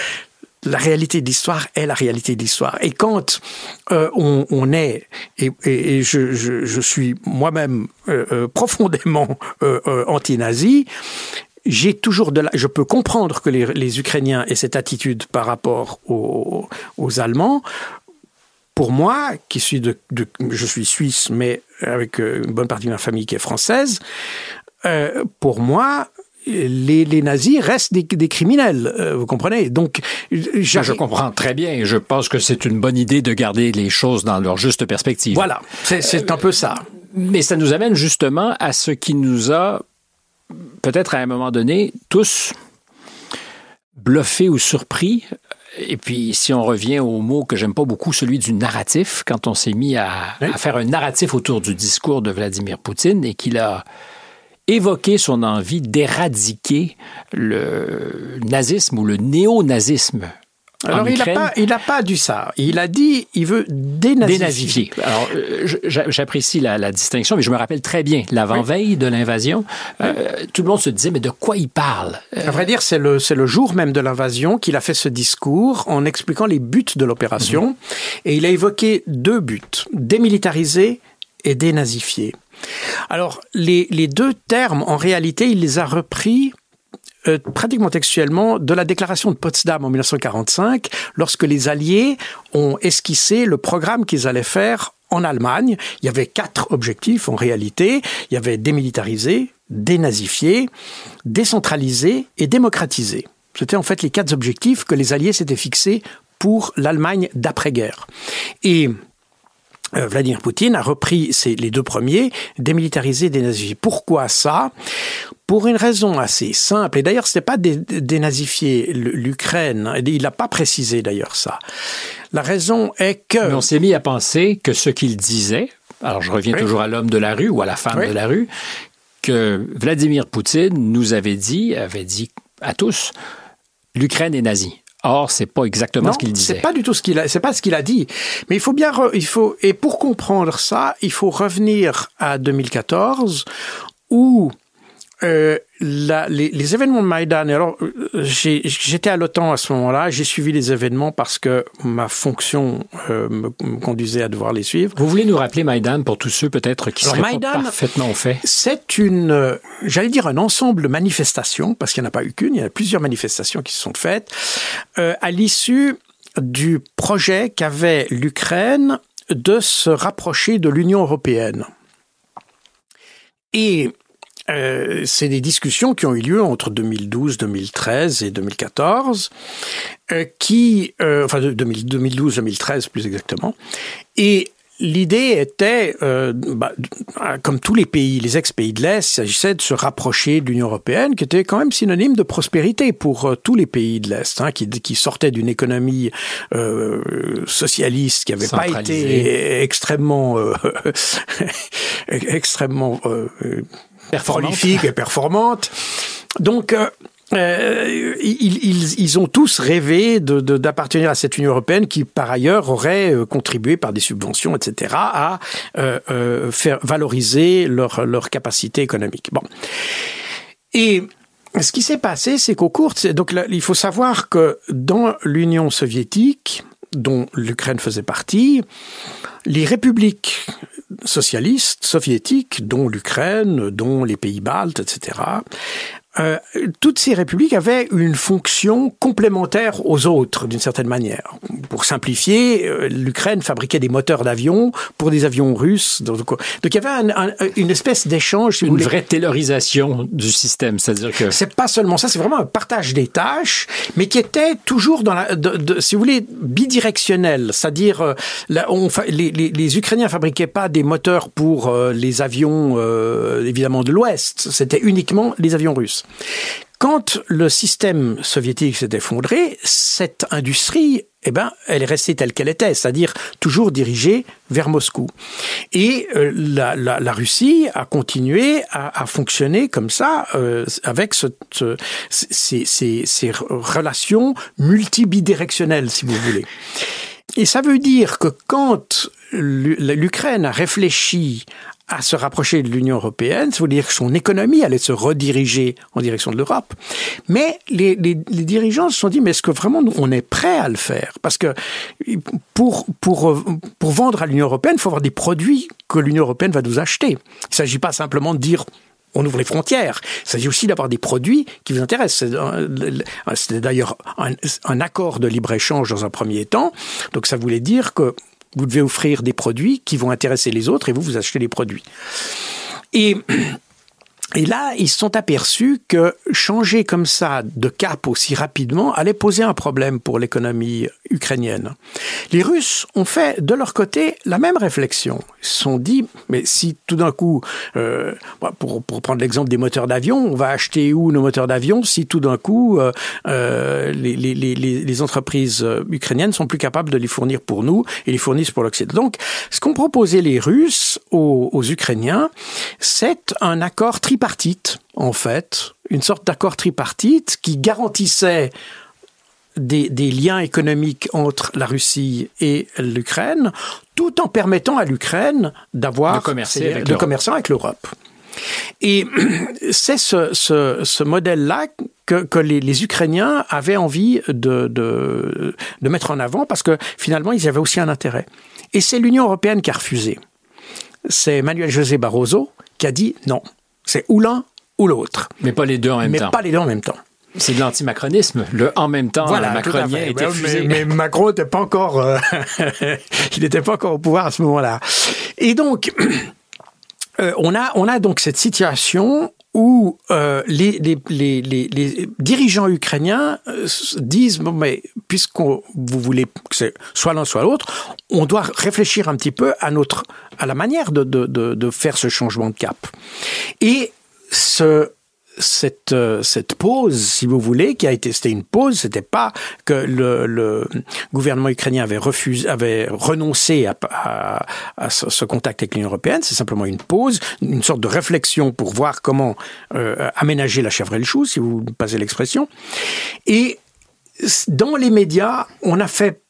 la réalité de l'histoire est la réalité de l'histoire. Et quand euh, on, est, et, je, suis moi-même euh, euh, profondément anti-nazi, j'ai toujours de la, je peux comprendre que les, Ukrainiens aient cette attitude par rapport aux Allemands pour moi, qui suis de, de, je suis suisse, mais avec euh, une bonne partie de ma famille qui est française, euh, pour moi, les, les, nazis restent des, des criminels, euh, vous comprenez? Donc, je comprends très bien. Je pense que c'est une bonne idée de garder les choses dans leur juste perspective. Voilà, c'est un peu ça. Mais ça nous amène justement à ce qui nous a peut-être à un moment donné tous bluffés ou surpris et puis, si on revient au mot que j'aime pas beaucoup, celui du narratif, quand on s'est mis à, oui. à, faire un narratif autour du discours de Vladimir Poutine et qu'il a évoqué son envie d'éradiquer le nazisme ou le néo-nazisme alors il n'a pas, il a pas dit ça. Il a dit, il veut dénazifier. dénazifier. Alors euh, j'apprécie la, la, distinction, mais je me rappelle très bien l'avant-veille oui. de l'invasion. Euh, tout le monde se disait, mais de quoi il parle? À vrai dire, c'est le c'est le jour même de l'invasion qu'il a fait ce discours en expliquant les buts de l'opération, mm -hmm. et il a évoqué deux buts démilitariser et dénazifier. Alors les, les deux termes, en réalité, il les a repris euh, pratiquement textuellement de la déclaration de Potsdam en 1945, lorsque les Alliés ont esquissé le programme qu'ils allaient faire en Allemagne. Il y avait quatre objectifs en réalité. Il y avait démilitariser, dénazifier, décentraliser et démocratiser. C'était en fait les quatre objectifs que les Alliés s'étaient fixés pour l'Allemagne d'après-guerre. Et euh, Vladimir Poutine a repris les deux premiers, démilitariser, dénazifier. Pourquoi ça? Pour une raison assez simple. Et d'ailleurs, ce n'est pas dé, dénazifier l'Ukraine. Il n'a pas précisé d'ailleurs ça. La raison est que... Mais on s'est mis à penser que ce qu'il disait, alors je reviens oui. toujours à l'homme de la rue ou à la femme oui. de la rue, que Vladimir Poutine nous avait dit, avait dit à tous, l'Ukraine est nazie. Or, c'est pas exactement non, ce qu'il disait. C'est pas du tout ce qu'il a, c'est pas ce qu'il a dit. Mais il faut bien, re, il faut, et pour comprendre ça, il faut revenir à 2014 où euh, la, les, les, événements de Maïdan, alors j'étais à l'OTAN à ce moment-là, j'ai suivi les événements parce que ma fonction euh, me, me, conduisait à devoir les suivre. Vous voulez nous rappeler Maïdan pour tous ceux peut-être qui alors, seraient Maïdan, pas parfaitement au fait C'est une, j'allais dire un ensemble de manifestations, parce qu'il n'y en a pas eu qu'une, il y a plusieurs manifestations qui se sont faites, euh, à l'issue du projet qu'avait l'Ukraine de se rapprocher de l'Union européenne. Et euh, c'est des discussions qui ont eu lieu entre 2012, 2013 et 2014, euh, qui, euh, enfin 2012, 2013 plus exactement, et L'idée était, euh, bah, comme tous les pays, les ex-pays de l'Est, il s'agissait de se rapprocher de l'Union européenne, qui était quand même synonyme de prospérité pour euh, tous les pays de l'Est, hein, qui, qui sortaient d'une économie euh, socialiste qui n'avait pas été extrêmement, euh, (laughs) extrêmement euh, prolifique et performante. Donc, euh, ils, ils, ont tous rêvé d'appartenir à cette Union européenne qui, par ailleurs, aurait euh, contribué par des subventions, etc., à euh, euh, faire valoriser leur, leur capacité économique. Bon. Et ce qui s'est passé, c'est qu'au cours, donc il faut savoir que dans l'Union soviétique, dont l'Ukraine faisait partie, les républiques socialistes soviétiques, dont l'Ukraine, dont les pays baltes, etc., euh, toutes ces républiques avaient une fonction complémentaire aux autres, d'une certaine manière. Pour simplifier, euh, l'Ukraine fabriquait des moteurs d'avion pour des avions russes. Donc, donc il y avait un, un, une espèce d'échange. une vraie taylorisation du système, c'est-à-dire que... C'est pas seulement ça, c'est vraiment un partage des tâches, mais qui était toujours dans la, de, de, si vous voulez, bidirectionnel. C'est-à-dire, euh, les, les, les, Ukrainiens fabriquaient pas des moteurs pour les avions, euh, évidemment, de l'Ouest. C'était uniquement les avions russes. Quand le système soviétique s'est effondré, cette industrie, eh ben, elle est restée telle qu'elle était, c'est-à-dire toujours dirigée vers Moscou. Et euh, la, Russie a continué à, fonctionner comme ça, euh, avec ce, ce, ces, ces, ces relations multibidirectionnelles, si vous voulez. Et ça veut dire que quand l'Ukraine a réfléchi à se rapprocher de l'Union européenne, ça veut dire que son économie allait se rediriger en direction de l'Europe. Mais les, dirigeants se sont dit, mais est-ce que vraiment on est prêt à le faire? Parce que pour, vendre à l'Union européenne, il faut avoir des produits que l'Union européenne va nous acheter. Il ne s'agit pas simplement de dire on ouvre les frontières. Il s'agit aussi d'avoir des produits qui vous intéressent. C'était d'ailleurs un, accord de libre-échange dans un premier temps. Donc ça voulait dire que vous devez offrir des produits qui vont intéresser les autres et vous, vous achetez les produits. Et et là, ils se sont aperçus que changer comme ça de cap aussi rapidement allait poser un problème pour l'économie ukrainienne. Les Russes ont fait de leur côté la même réflexion. Ils se sont dit, mais si tout d'un coup, euh, pour, pour prendre l'exemple des moteurs d'avion, on va acheter où nos moteurs d'avion si tout d'un coup euh, euh, les, les, les, les, entreprises ukrainiennes sont plus capables de les fournir pour nous et les fournissent pour l'Occident. Donc, ce qu'ont proposé les Russes aux, aux Ukrainiens, c'est un accord tripartite tripartite, en fait, une sorte d'accord tripartite qui garantissait des, des, liens économiques entre la Russie et l'Ukraine, tout en permettant à l'Ukraine d'avoir de commercer avec, de commercer avec l'Europe. Et (clears throat) c'est ce, ce, ce modèle-là que, que les, les, Ukrainiens avaient envie de, de, de mettre en avant parce que finalement, ils avaient aussi un intérêt. Et c'est l'Union européenne qui a refusé. C'est Manuel José Barroso qui a dit non. C'est ou l'un ou l'autre. Mais pas les deux en même mais temps. Mais pas les deux en même temps. C'est de l'antimacronisme. Le en même temps, voilà, macronien était mais, mais, Macron n'était pas encore, euh, (laughs) il n'était pas encore au pouvoir à ce moment-là. Et donc, (clears throat) euh, on a, on a donc cette situation où euh, les, les, les, les, dirigeants ukrainiens euh, disent bon mais puisqu'on vous voulez que soit l'un soit l'autre, on doit réfléchir un petit peu à notre à la manière de, de, de, de faire ce changement de cap. Et ce cette, euh, cette pause, si vous voulez, qui a été, c'était une pause, c'était pas que le, gouvernement ukrainien avait refusé, avait renoncé à, à, à ce contact avec l'Union européenne, c'est simplement une pause, une sorte de réflexion pour voir comment euh, aménager la chèvre et le chou, si vous passez l'expression. Et dans les médias, on a fait,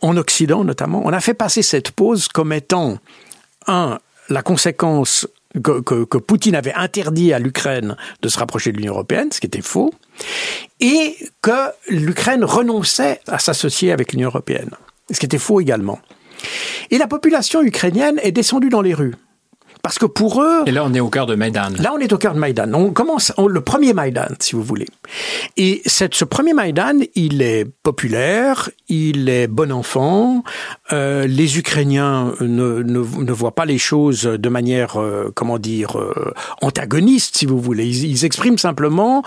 en Occident notamment, on a fait passer cette pause comme étant un la conséquence que, Poutine avait interdit à l'Ukraine de se rapprocher de l'Union européenne, ce qui était faux, et que l'Ukraine renonçait à s'associer avec l'Union européenne, ce qui était faux également. Et la population ukrainienne est descendue dans les rues Parce que pour eux... Et là, on est au cœur de Maïdan. Là, on est au cœur de Maïdan. On commence le premier Maïdan, si vous voulez. Et cette, ce premier Maïdan, il est populaire, il est bon enfant. Euh, les Ukrainiens ne, ne, ne, voient pas les choses de manière, euh, comment dire, euh, antagoniste, si vous voulez. Ils, ils expriment simplement,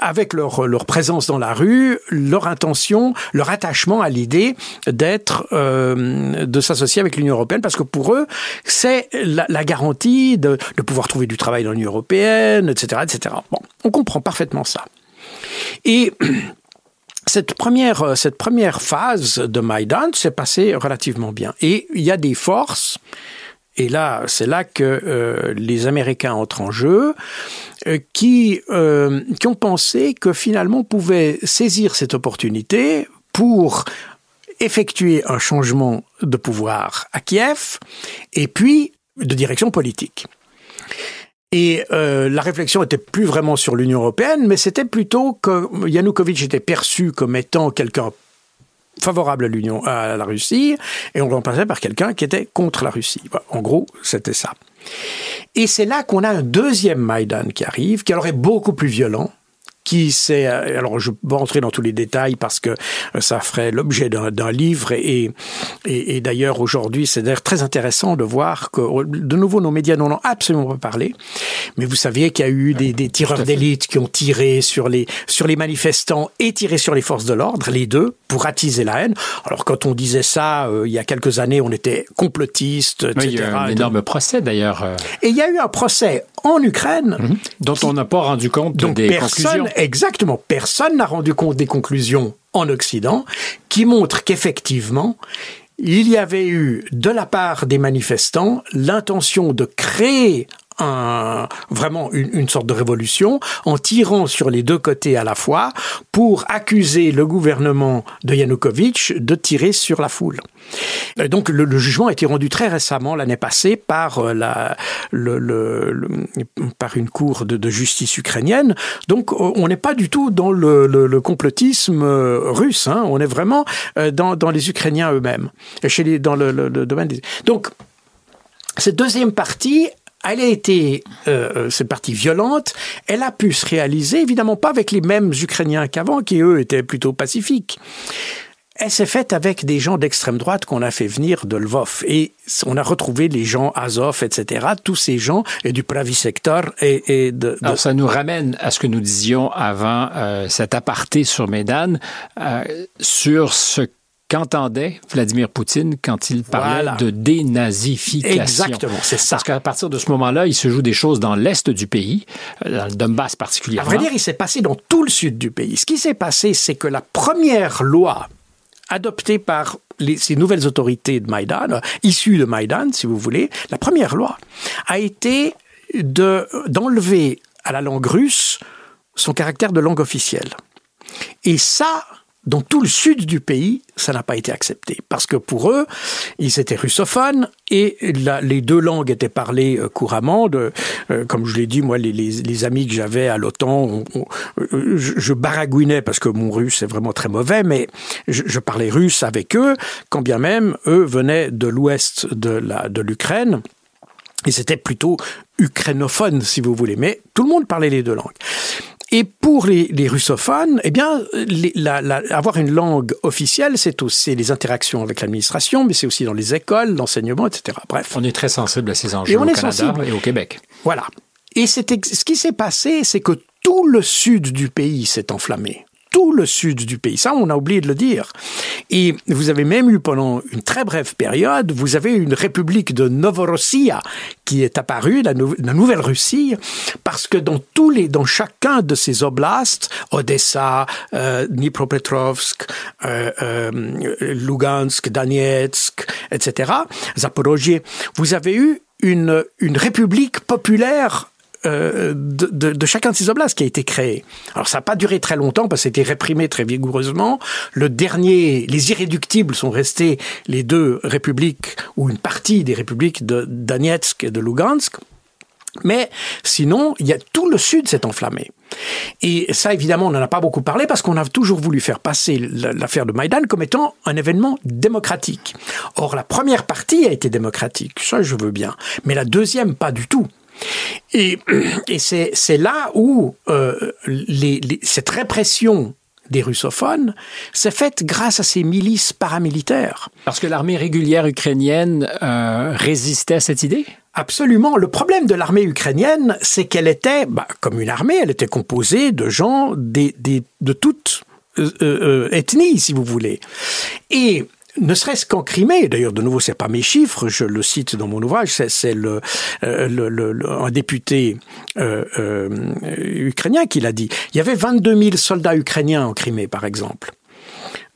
avec leur, leur présence dans la rue, leur intention, leur attachement à l'idée d'être, euh, de s'associer avec l'Union européenne, parce que pour eux, c'est la, la, garantie de, de pouvoir trouver du travail dans l'Union européenne, etc., etc. Bon, on comprend parfaitement ça. Et (clears throat) cette première, euh, cette première phase de Maïdan s'est passée relativement bien. Et il y a des forces, et là, c'est là que euh, les Américains entrent en jeu, euh, qui, qui ont pensé que finalement on pouvait saisir cette opportunité pour effectuer un changement de pouvoir à Kiev et puis de direction politique. Et euh, la réflexion était plus vraiment sur l'Union européenne, mais c'était plutôt que Yanukovych était perçu comme étant quelqu'un favorable à l'Union, à la Russie, et on remplaçait par quelqu'un qui était contre la Russie. En gros, c'était ça. Et c'est là qu'on a un deuxième Maïdan qui arrive, qui alors est beaucoup plus violent, qui c'est euh, alors je vais entrer dans tous les détails parce que euh, ça ferait l'objet d'un livre et, et, et d'ailleurs aujourd'hui c'est d'ailleurs très intéressant de voir que de nouveau nos médias n'en ont absolument pas parlé mais vous saviez qu'il y a eu des, des tireurs d'élite qui ont tiré sur les sur les manifestants et tiré sur les forces de l'ordre les deux pour attiser la haine alors quand on disait ça euh, il y a quelques années on était complotiste etc. il y a eu un énorme procès d'ailleurs et il y a eu un procès en Ukraine mmh. dont on n'a pas rendu compte donc des personne, conclusions Exactement. Personne n'a rendu compte des conclusions en Occident qui montrent qu'effectivement, il y avait eu de la part des manifestants l'intention de créer un, vraiment une, sorte de révolution en tirant sur les deux côtés à la fois pour accuser le gouvernement de Yanukovych de tirer sur la foule. Donc le, jugement a été rendu très récemment l'année passée par euh, la, par une cour de, justice ukrainienne. Donc euh, on n'est pas du tout dans le, complotisme euh, russe. Hein. On est vraiment dans, les Ukrainiens eux-mêmes, chez les, dans le, domaine. Donc cette deuxième partie, elle a été, euh, cette partie violente, elle a pu se réaliser, évidemment pas avec les mêmes Ukrainiens qu'avant, qui eux étaient plutôt pacifiques. Elle s'est faite avec des gens d'extrême droite qu'on a fait venir de Lvov. Et on a retrouvé les gens Azov, etc., tous ces gens, et du Pravi Sector. Et, et de, de... Alors, ça nous ramène à ce que nous disions avant euh, cet aparté sur Médane, euh, sur ce qu'entendait Vladimir Poutine quand il parlait voilà. de dénazification. Exactement, c'est ça. Parce qu'à partir de ce moment-là, il se joue des choses dans l'est du pays, euh, dans le Donbass particulièrement. À vrai dire, il s'est passé dans tout le sud du pays. Ce qui s'est passé, c'est que la première loi adoptée par les, ces nouvelles autorités de Maïdan, euh, issues de Maïdan, si vous voulez, la première loi a été d'enlever à la langue russe son caractère de langue officielle. Et ça, dans tout le sud du pays, ça n'a pas été accepté. Parce que pour eux, ils étaient russophones et la, les deux langues étaient parlées euh, couramment. De, euh, comme je l'ai dit, moi, les, amis que j'avais à l'OTAN, euh, je, baragouinais parce que mon russe est vraiment très mauvais, mais je, parlais russe avec eux, quand bien même eux venaient de l'ouest de l'Ukraine. Et c'était plutôt ukrainophone, si vous voulez. Mais tout le monde parlait les deux langues. Et pour les, les russophones, eh bien, les, la, la, avoir une langue officielle, c'est aussi les interactions avec l'administration, mais c'est aussi dans les écoles, l'enseignement, etc. Bref. On est très sensible à ces enjeux au Canada sensible. et au Québec. Voilà. Et ce qui s'est passé, c'est que tout le sud du pays s'est enflammé tout le sud du pays. Ça, on a oublié de le dire. Et vous avez même eu pendant une très brève période, vous avez une république de Novorossia qui est apparue, la, nou la Nouvelle-Russie, parce que dans tous les, dans chacun de ces oblasts, Odessa, euh, Dnipropetrovsk, euh, euh, Lugansk, Donetsk, etc., Zaporozhye, vous avez eu une, une république populaire euh, de, de, de, chacun de ces oblasts qui a été créé. Alors ça n'a pas duré très longtemps parce que c'était réprimé très vigoureusement. Le dernier, les irréductibles sont restés les deux républiques ou une partie des républiques de Donetsk et de Lugansk. Mais sinon, il y a tout le sud s'est enflammé. Et ça, évidemment, on n'en a pas beaucoup parlé parce qu'on a toujours voulu faire passer l'affaire de Maïdan comme étant un événement démocratique. Or, la première partie a été démocratique, ça je veux bien, mais la deuxième, pas du tout. Et, (clears throat) et c'est là où euh, les, les, cette répression des russophones s'est faite grâce à ces milices paramilitaires. Parce que l'armée régulière ukrainienne euh, résistait à cette idée? Absolument. Le problème de l'armée ukrainienne, c'est qu'elle était, bah, comme une armée, elle était composée de gens des, des, de toutes euh, euh, ethnies, si vous voulez. Et ne serait-ce qu'en Crimée, d'ailleurs de nouveau c'est pas mes chiffres, je le cite dans mon ouvrage, c'est le, euh, le, le, un député euh, euh, ukrainien qui l'a dit. Il y avait 22 000 soldats ukrainiens en Crimée par exemple.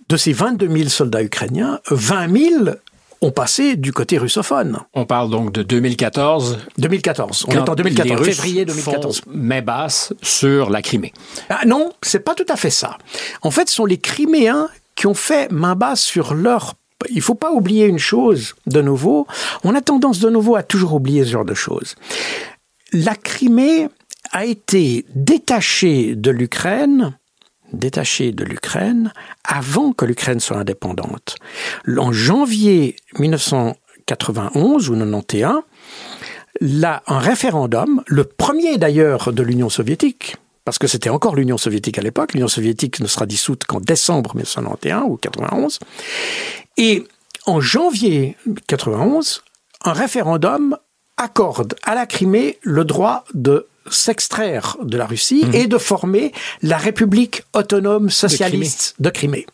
De ces 22 000 soldats ukrainiens, 20 000 ont passé du côté russophone. On parle donc de 2014. 2014. On est en 2014, février 2014. mais basse sur la Crimée. Ah non, c'est pas tout à fait ça. En fait, ce sont les Criméens qui ont fait main basse sur leur il faut pas oublier une chose, de nouveau, on a tendance de nouveau à toujours oublier ce genre de choses. La Crimée a été détachée de l'Ukraine, détachée de l'Ukraine avant que l'Ukraine soit indépendante. En janvier 1991 ou 91, là, un référendum, le premier d'ailleurs de l'Union soviétique, parce que c'était encore l'Union soviétique à l'époque. L'Union soviétique ne sera dissoute qu'en décembre 1991 ou 91. Et en janvier 91, un référendum accorde à la Crimée le droit de s'extraire de la Russie mmh. et de former la République autonome socialiste de Crimée. de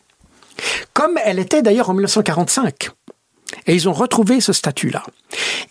Crimée. Comme elle était d'ailleurs en 1945. Et ils ont retrouvé ce statut-là.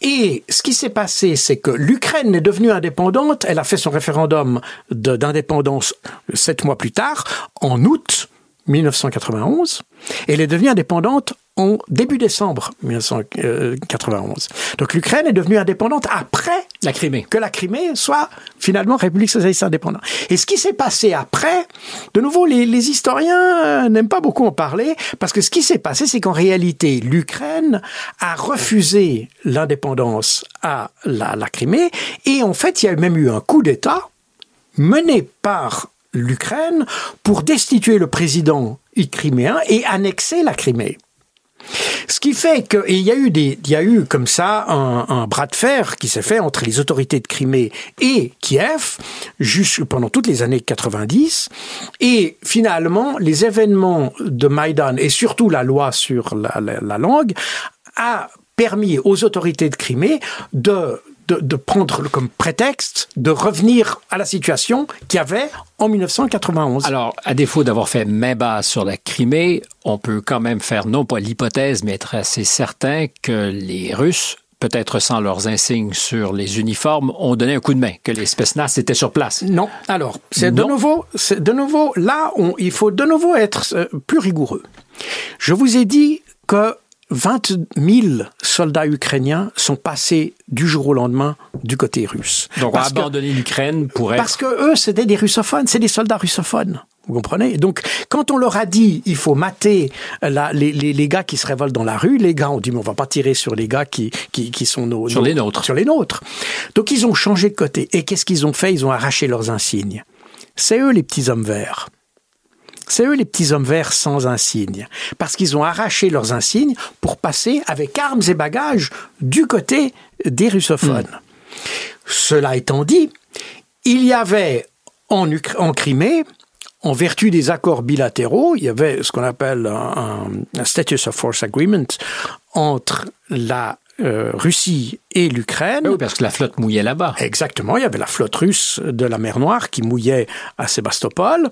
Et ce qui s'est passé, c'est que l'Ukraine est devenue indépendante. Elle a fait son référendum d'indépendance sept mois plus tard, en août 1991. Et elle est devenue indépendante en début décembre 1991. Donc l'Ukraine est devenue indépendante après la Crimée. que la Crimée soit finalement République socialiste indépendante. Et ce qui s'est passé après, de nouveau, les, les historiens euh, n'aiment pas beaucoup en parler, parce que ce qui s'est passé, c'est qu'en réalité, l'Ukraine a refusé l'indépendance à la, la Crimée, et en fait, il y a même eu un coup d'État mené par l'Ukraine pour destituer le président criméen et annexer la Crimée. Ce qui fait que il y a eu comme ça un, bras de fer qui s'est fait entre les autorités de Crimée et Kiev, pendant toutes les années 90, et finalement les événements de Maïdan et surtout la loi sur la, la langue a permis aux autorités de Crimée de de, de, prendre comme prétexte de revenir à la situation qu'il y avait en 1991. Alors, à défaut d'avoir fait main basse sur la Crimée, on peut quand même faire non pas l'hypothèse, mais être assez certain que les Russes peut-être sans leurs insignes sur les uniformes, ont donné un coup de main, que les Spetsnaz étaient sur place. Non. Alors, c'est de nouveau, c'est de nouveau, là, on, il faut de nouveau être euh, plus rigoureux. Je vous ai dit que 20 000 soldats ukrainiens sont passés du jour au lendemain du côté russe. Donc, on a abandonné l'Ukraine pour être... Parce que eux, c'était des russophones, c'est des soldats russophones. Vous comprenez? Donc, quand on leur a dit, il faut mater la, les, les, les, gars qui se révoltent dans la rue, les gars ont dit, mais on va pas tirer sur les gars qui, qui, qui sont nos, sur nos, les nôtres. Sur les nôtres. Donc, ils ont changé de côté. Et qu'est-ce qu'ils ont fait? Ils ont arraché leurs insignes. C'est eux les petits hommes verts. C'est eux les petits hommes verts sans insignes, parce qu'ils ont arraché leurs insignes pour passer avec armes et bagages du côté des russophones. Mmh. Cela étant dit, il y avait en, en, Crimée, en vertu des accords bilatéraux, il y avait ce qu'on appelle un, un, Status of Force Agreement entre la euh, Russie et l'Ukraine. Oui, parce que la flotte mouillait là-bas. Exactement, il y avait la flotte russe de la mer Noire qui mouillait à Sébastopol.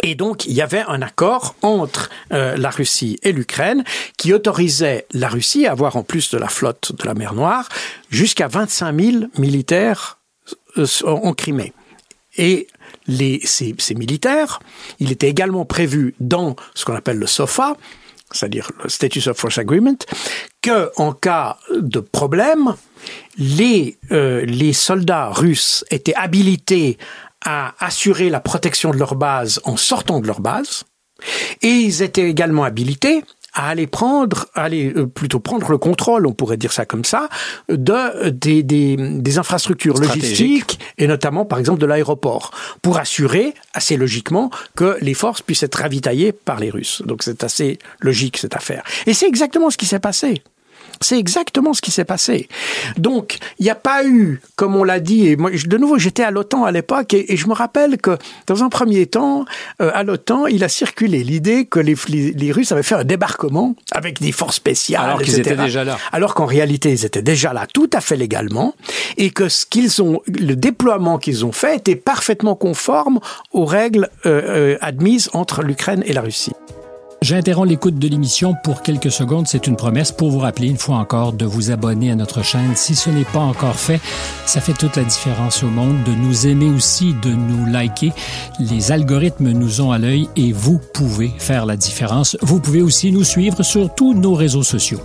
Et donc, il y avait un accord entre euh, la Russie et l'Ukraine qui autorisait la Russie à avoir, en plus de la flotte de la mer Noire, jusqu'à 25 000 militaires euh, en Crimée. Et les, ces, ces, militaires, il était également prévu dans ce qu'on appelle le SOFA, c'est-à-dire le Status of Force Agreement, que en cas de problème, les, euh, les soldats russes étaient habilités à assurer la protection de leur base en sortant de leur base, et ils étaient également habilités à aller prendre, à aller euh, plutôt prendre le contrôle, on pourrait dire ça comme ça, de des, des, des infrastructures logistiques et notamment par exemple de l'aéroport, pour assurer assez logiquement que les forces puissent être ravitaillées par les Russes. Donc c'est assez logique cette affaire. Et c'est exactement ce qui s'est passé. C'est exactement ce qui s'est passé. Donc, il n'y a pas eu, comme on l'a dit, et moi, de nouveau, j'étais à l'OTAN à l'époque, et, je me rappelle que, dans un premier temps, euh, à l'OTAN, il a circulé l'idée que les, les, Russes avaient fait un débarquement avec des forces spéciales, alors qu'ils étaient déjà là. Alors qu'en réalité, ils étaient déjà là, tout à fait légalement, et que ce qu'ils ont, le déploiement qu'ils ont fait était parfaitement conforme aux règles euh, euh, admises entre l'Ukraine et la Russie. J'interromps l'écoute de l'émission pour quelques secondes. C'est une promesse pour vous rappeler une fois encore de vous abonner à notre chaîne. Si ce n'est pas encore fait, ça fait toute la différence au monde. De nous aimer aussi, de nous liker. Les algorithmes nous ont à l'œil et vous pouvez faire la différence. Vous pouvez aussi nous suivre sur tous nos réseaux sociaux.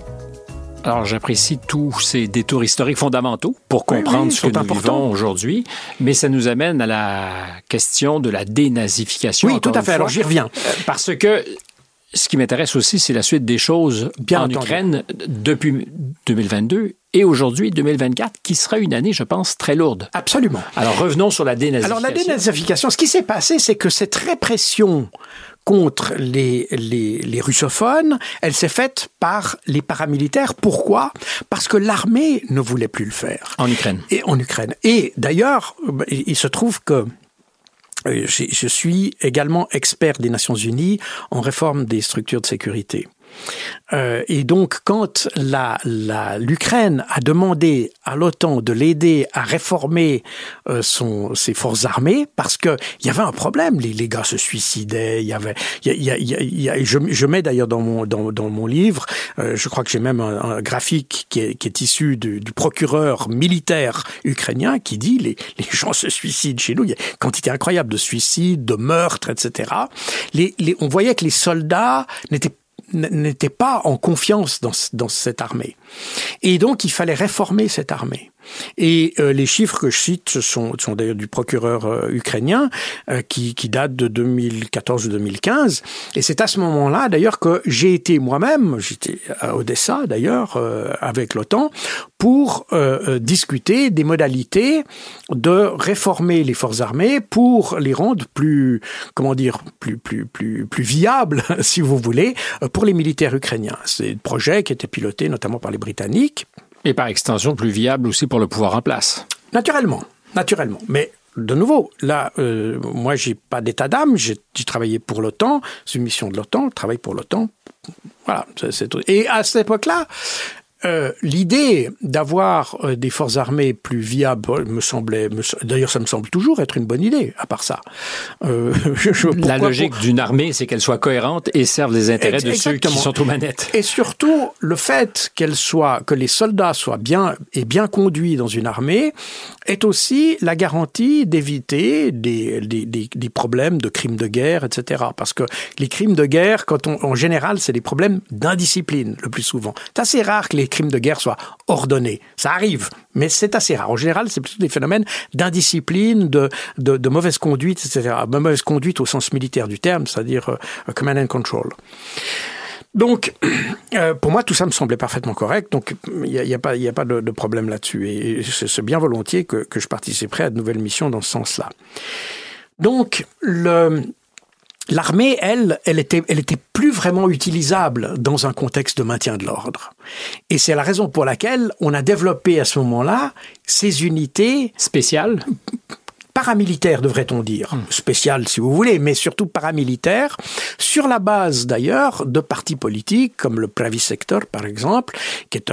Alors, j'apprécie tous ces détours historiques fondamentaux pour comprendre ce que nous vivons aujourd'hui, mais ça nous amène à la question de la dénazification. Oui, tout à fait. Alors, j'y reviens. Parce que ce qui m'intéresse aussi, c'est la suite des choses Bien en Ukraine depuis 2022 et aujourd'hui 2024, qui sera une année, je pense, très lourde. Absolument. Alors revenons sur la dénazification. Alors la dénazification, ce qui s'est passé, c'est que cette répression contre les, les, les russophones, elle s'est faite par les paramilitaires. Pourquoi? Parce que l'armée ne voulait plus le faire. En Ukraine. Et en Ukraine. Et d'ailleurs, il se trouve que je suis également expert des Nations Unies en réforme des structures de sécurité. Euh, et donc, quand l'Ukraine a demandé à l'OTAN de l'aider à réformer euh, son, ses forces armées, parce qu'il y avait un problème, les, les, gars se suicidaient, il y avait, y a, y a, je, je, mets d'ailleurs dans mon, dans, dans, mon livre, euh, je crois que j'ai même un, graphique qui est, qui est issu du, du, procureur militaire ukrainien qui dit les, les gens se suicident chez nous, il y a une quantité incroyable de suicides, de meurtres, etc. Les, les, on voyait que les soldats n'étaient n'était pas en confiance dans, dans cette armée. Et donc, il fallait réformer cette armée. Et euh, les chiffres que je cite sont, d'ailleurs du procureur euh, ukrainien euh, qui, qui date de 2014 ou 2015. Et c'est à ce moment-là d'ailleurs que j'ai été moi-même, j'étais à Odessa d'ailleurs avec l'OTAN, pour discuter des modalités de réformer les forces armées pour les rendre plus, comment dire, plus, plus, plus, plus viables, (laughs) si vous voulez, pour les militaires ukrainiens. C'est un projet qui était piloté notamment par les Britanniques. Et par extension, plus viable aussi pour le pouvoir en place. Naturellement, naturellement. Mais de nouveau, là, euh, moi, j'ai pas d'état d'âme. J'ai travaillé pour l'OTAN. C'est une mission de l'OTAN. Je travaille pour l'OTAN. Voilà. Et à cette époque-là, euh, l'idée d'avoir euh, des forces armées plus viables me semblait, d'ailleurs ça me semble toujours être une bonne idée, à part ça. Euh, (laughs) la logique d'une armée, c'est qu'elle soit cohérente et serve les intérêts de ceux qui sont aux manettes. Et surtout, le fait qu'elle soit, que les soldats soient bien et bien conduits dans une armée est aussi la garantie d'éviter des, des, des, des, problèmes de crimes de guerre, etc. Parce que les crimes de guerre, quand on, en général, c'est des problèmes d'indiscipline le plus souvent. C'est assez rare que les crimes de guerre soient ordonnés. Ça arrive, mais c'est assez rare. En général, c'est plutôt des phénomènes d'indiscipline, de, de, mauvaise conduite, etc. Mauvaise conduite au sens militaire du terme, c'est-à-dire euh, command and control. Donc, euh, pour moi, tout ça me semblait parfaitement correct. Donc, il n'y a, pas, a pas de, de problème là-dessus. Et c'est bien volontiers que, que je participerai à de nouvelles missions dans ce sens-là. Donc, le, L'armée, elle, elle était, elle était plus vraiment utilisable dans un contexte de maintien de l'ordre. Et c'est la raison pour laquelle on a développé à ce moment-là ces unités spéciales paramilitaires, devrait-on dire, hmm. spéciales si vous voulez, mais surtout paramilitaires, sur la base d'ailleurs de partis politiques comme le Pravi Sector, par exemple, qui est,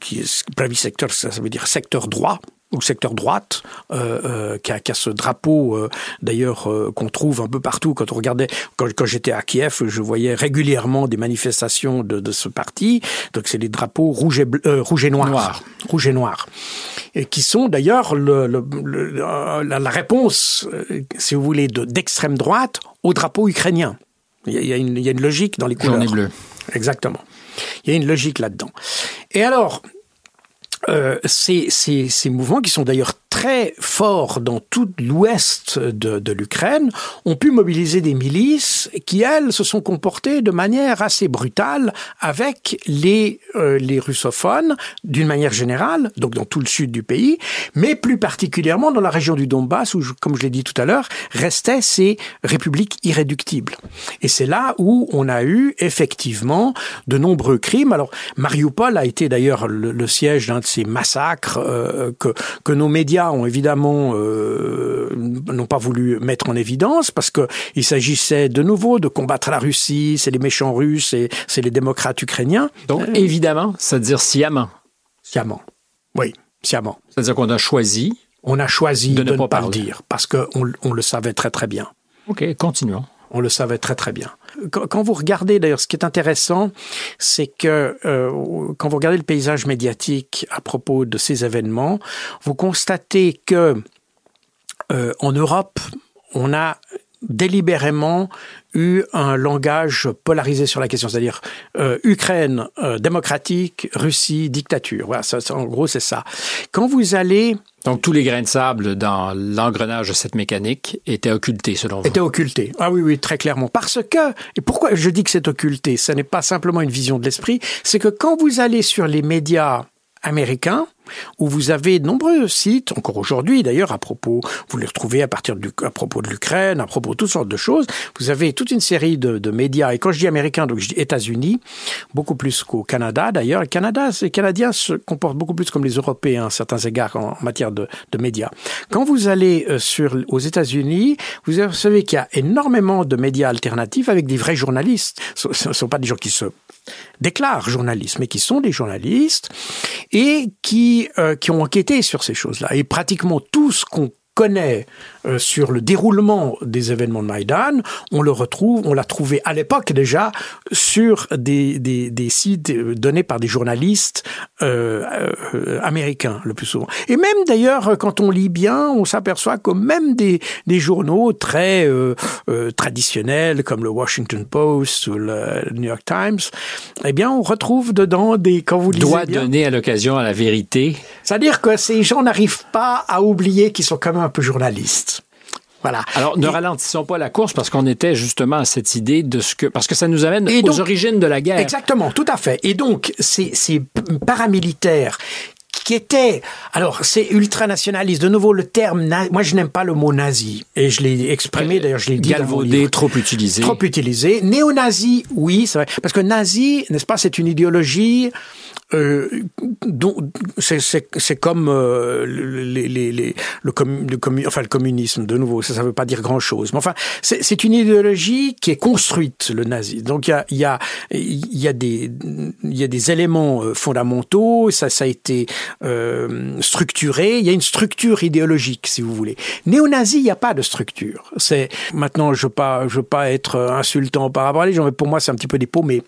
qui est Pravi Sector, ça veut dire secteur droit, ou secteur droite, euh, euh, qui, a, qui, a, ce drapeau euh, d'ailleurs euh, qu'on trouve un peu partout. Quand on regardait, quand, quand j'étais à Kiev, je voyais régulièrement des manifestations de, de ce parti. Donc c'est les drapeaux rouge et, bleu, euh, rouge et noir, noir, rouge et noir, et qui sont d'ailleurs le, le, le, la, la, réponse, si vous voulez, d'extrême droite au drapeau ukrainien. Il y, a une, il y a une logique dans les couleurs. Jaune et bleu. Exactement. Il y a une logique là-dedans. Et alors, euh, ces, ces, ces, mouvements qui sont d'ailleurs très forts dans tout l'ouest de, l'Ukraine ont pu mobiliser des milices qui, elles, se sont comportées de manière assez brutale avec les, euh, les russophones, d'une manière générale, donc dans tout le sud du pays, mais plus particulièrement dans la région du Donbass, où, comme je l'ai dit tout à l'heure, restaient ces républiques irréductibles. Et c'est là où on a eu effectivement de nombreux crimes. Alors, Mariupol a été d'ailleurs le, le siège d'un de ces massacres euh, que, que nos médias ont évidemment euh, n'ont pas voulu mettre en évidence parce que il s'agissait de nouveau de combattre la Russie, c'est les méchants russes et c'est les démocrates ukrainiens. Donc, euh, évidemment, c'est-à-dire sciemment. Sciemment. Oui, sciemment. C'est-à-dire qu'on a choisi. On a choisi de ne, pas le dire parce qu'on on le savait très très bien. OK, continuons. On le savait très très bien. Quand vous regardez, d'ailleurs, ce qui est intéressant, c'est que euh, quand vous regardez le paysage médiatique à propos de ces événements, vous constatez que euh, en Europe, on a délibérément eu un langage polarisé sur la question, c'est-à-dire euh, Ukraine euh, démocratique, Russie dictature. Voilà, ça, ça, en gros c'est ça. Quand vous allez donc tous les grains de sable dans l'engrenage de cette mécanique étaient occultés selon vous? Étaient occultés. Ah oui oui très clairement parce que et pourquoi je dis que c'est occulté, ce n'est pas simplement une vision de l'esprit, c'est que quand vous allez sur les médias américains où vous avez de nombreux sites, encore aujourd'hui d'ailleurs, à propos, vous les retrouvez à partir à propos de l'Ukraine, à propos de toutes sortes de choses. Vous avez toute une série de, médias, et quand je dis américains, donc je dis États-Unis, beaucoup plus qu'au Canada d'ailleurs. Le Canada, les Canadiens se comportent beaucoup plus comme les Européens à certains égards en, matière de, de médias. Quand vous allez euh, sur, aux États-Unis, vous savez qu'il y a énormément de médias alternatifs avec des vrais journalistes. Ce ne sont pas des gens qui se déclarent journalistes, mais qui sont des journalistes et qui, euh, qui ont enquêté sur ces choses-là. Et pratiquement tout ce qu'on connaît euh, sur le déroulement des événements de Maïdan, on le retrouve, on l'a trouvé à l'époque déjà sur des, des, des, sites donnés par des journalistes euh, euh, américains le plus souvent. Et même d'ailleurs, quand on lit bien, on s'aperçoit que même des, des journaux très euh, euh, traditionnels comme le Washington Post ou le New York Times, eh bien, on retrouve dedans des quand vous lisez doit bien, donner à l'occasion à la vérité. C'est-à-dire que ces gens n'arrivent pas à oublier qu'ils sont quand même un peu journalistes. Voilà. Alors, ne et, ralentissons pas la course parce qu'on était justement à cette idée de ce que. Parce que ça nous amène aux donc, origines de la guerre. Exactement, tout à fait. Et donc, ces, ces paramilitaires qui était, alors c'est ultranationaliste. De nouveau, le terme, moi je n'aime pas le mot nazi et je l'ai exprimé. D'ailleurs, je l'ai dit. Galvaudé, trop utilisé. Trop utilisé. Néo-nazi, oui, c'est vrai, parce que nazi, n'est-ce pas, c'est une idéologie. Euh, c'est comme euh, les, les, les, le, commun, le, commun, enfin, le communisme, de nouveau, ça ne veut pas dire grand-chose. Mais enfin, c'est une idéologie qui est construite, le nazi. Donc il y a, y, a, y, a des, y a des éléments fondamentaux, ça, ça a été euh, structuré, il y a une structure idéologique, si vous voulez. Néo-nazi, il n'y a pas de structure. C'est Maintenant, je ne veux, pas, je veux pas être insultant par rapport à les gens, mais pour moi, c'est un petit peu des paumés.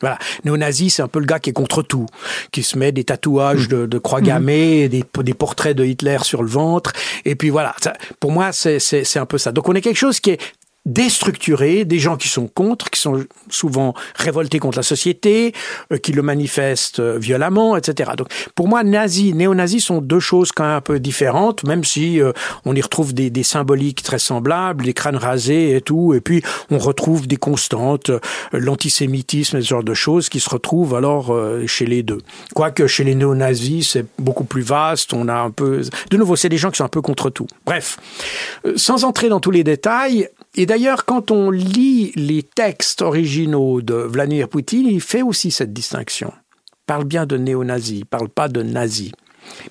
Voilà. Néo-nazi, c'est un peu le gars qui est contre tout, qui se met des tatouages de, de croix gammées, mmh. des, des, portraits de Hitler sur le ventre. Et puis voilà. Ça, pour moi, c'est un peu ça. Donc on est quelque chose qui est déstructuré, des gens qui sont contre, qui sont souvent révoltés contre la société, euh, qui le manifestent euh, violemment, etc. Donc, pour moi, nazi, néo-nazi sont deux choses quand même un peu différentes, même si euh, on y retrouve des, des, symboliques très semblables, des crânes rasés et tout, et puis on retrouve des constantes, euh, l'antisémitisme et ce genre de choses qui se retrouvent alors euh, chez les deux. Quoique chez les néo-nazis, c'est beaucoup plus vaste, on a un peu... De nouveau, c'est des gens qui sont un peu contre tout. Bref, sans entrer dans tous les détails, et d'ailleurs, quand on lit les textes originaux de Vladimir Poutine, il fait aussi cette distinction. Il parle bien de néo-nazi, il parle pas de nazi.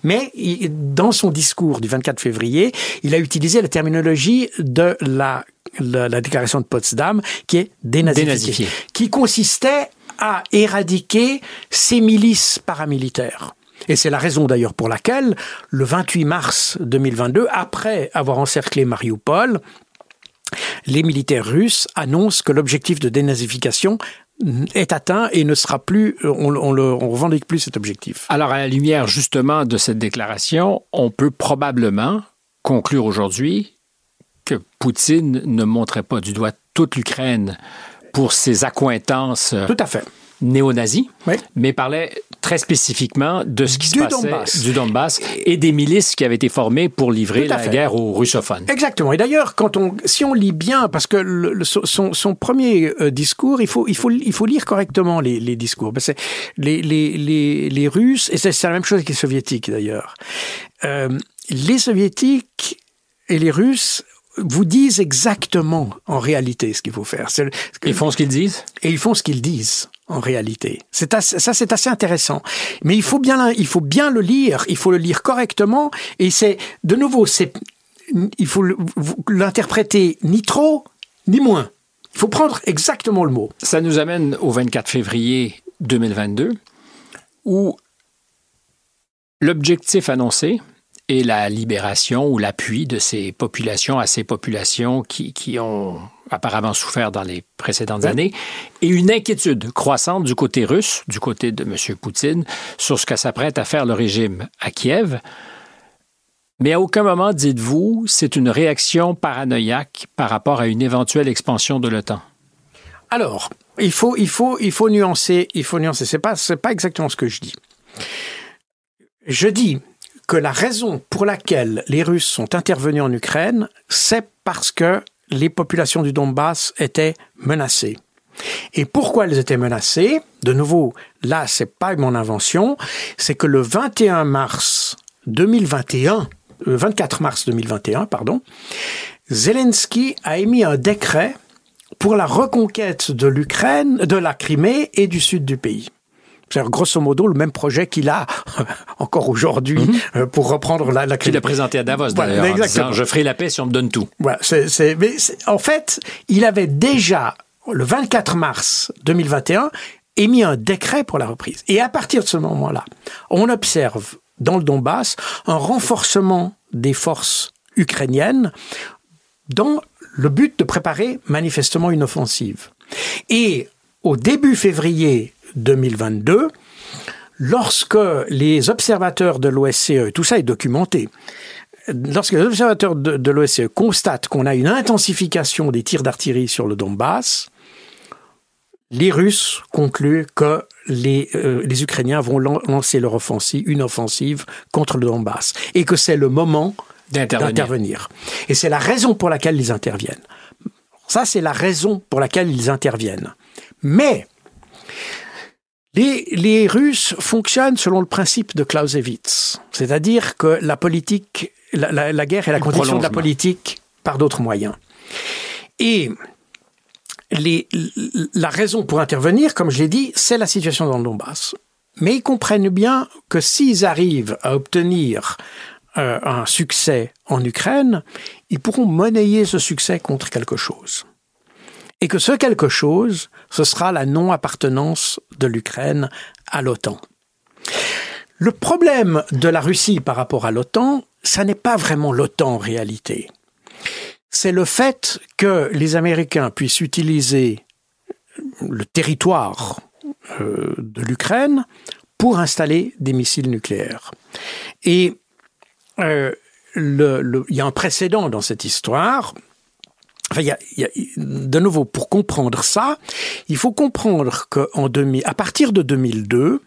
Mais dans son discours du 24 février, il a utilisé la terminologie de la, la, la déclaration de Potsdam, qui est dénazifiée, dénazifié. qui consistait à éradiquer ces milices paramilitaires. Et c'est la raison d'ailleurs pour laquelle, le 28 mars 2022, après avoir encerclé Mariupol, les militaires russes annoncent que l'objectif de dénazification est atteint et ne sera plus, on, on, le, on revendique plus cet objectif. Alors, à la lumière justement de cette déclaration, on peut probablement conclure aujourd'hui que Poutine ne montrait pas du doigt toute l'Ukraine pour ses accointances. Tout à fait néo-nazis, oui. mais parlait très spécifiquement de ce qui se Du passait Donbass. du Donbass et des milices qui avaient été formées pour livrer la fait. guerre aux russophones. Exactement. Et d'ailleurs, quand on, si on lit bien, parce que le- le- son, son premier euh, discours, il faut, il faut, il faut lire correctement les, les discours. Parce que les, les, les, les Russes, et c'est la même chose que les Soviétiques d'ailleurs. Euh, les Soviétiques et les Russes vous disent exactement en réalité ce qu'il faut faire. Le- Ils font ce qu'ils disent? et ils font ce qu'ils disent en réalité. C'est ça, c'est assez intéressant. Mais il faut bien, il faut bien le lire. Il faut le lire correctement. Et c'est, de nouveau, c'est, il faut l'interpréter ni trop ni moins. Il faut prendre exactement le mot. Ça nous amène au 24 février 2022, où l'objectif annoncé est la libération ou l'appui de ces populations à ces populations qui, qui ont apparemment souffert dans les précédentes années, et une inquiétude croissante du côté russe, du côté de M. Poutine, sur ce que s'apprête à faire le régime à Kiev. Mais à aucun moment, dites-vous, c'est une réaction paranoïaque par rapport à une éventuelle expansion de l'OTAN. Alors, il faut, il faut, il faut nuancer. Il faut nuancer. C'est pas, c'est pas exactement ce que je dis. Je dis que la raison pour laquelle les Russes sont intervenus en Ukraine, c'est parce que les populations du Donbass étaient menacées. Et pourquoi elles étaient menacées? De nouveau, là, c'est pas mon invention. C'est que le 21 mars 2021, le 24 mars 2021, pardon, Zelensky a émis un décret pour la reconquête de l'Ukraine, de la Crimée et du sud du pays. C'est grosso modo le même projet qu'il a (laughs) encore aujourd'hui euh, pour reprendre la, la Qu'il a présenté à Davos, Voilà, d'ailleurs, en exactement. disant « Je ferai la paix si on me donne tout Voilà, c'est, c'est- mais c'est- en fait, il avait déjà, le 24 mars 2021, émis un décret pour la reprise. Et à partir de ce moment-là, on observe dans le Donbass un renforcement des forces ukrainiennes dans le but de préparer manifestement une offensive. Et au début février 2022, lorsque les observateurs de l'OSCE, tout ça est documenté, lorsque les observateurs de, de l'OSCE constatent qu'on a une intensification des tirs d'artillerie sur le Donbass, les Russes concluent que les, euh, les Ukrainiens vont lan- lancer leur offensive, une offensive contre le Donbass, et que c'est le moment d'intervenir. d'intervenir. Et c'est la raison pour laquelle ils interviennent. Ça, c'est la raison pour laquelle ils interviennent. Mais les, les Russes fonctionnent selon le principe de Clausewitz, c'est-à-dire que la politique, la, la- la guerre est la condition de la politique par d'autres moyens. Et les- la raison pour intervenir, comme je l'ai dit, c'est la situation dans le Donbass. Mais ils comprennent bien que s'ils arrivent à obtenir euh, un succès en Ukraine, ils pourront monnayer ce succès contre quelque chose. Et que ce quelque chose, ce sera la non-appartenance de l'Ukraine à l'OTAN. Le problème de la Russie par rapport à l'OTAN, ça n'est pas vraiment l'OTAN en réalité. C'est le fait que les Américains puissent utiliser le territoire euh, de l'Ukraine pour installer des missiles nucléaires. Et euh, il y a un précédent dans cette histoire. Enfin, il y a- il y a- de nouveau, pour comprendre ça, il faut comprendre qu'en 2000, à partir de 2002,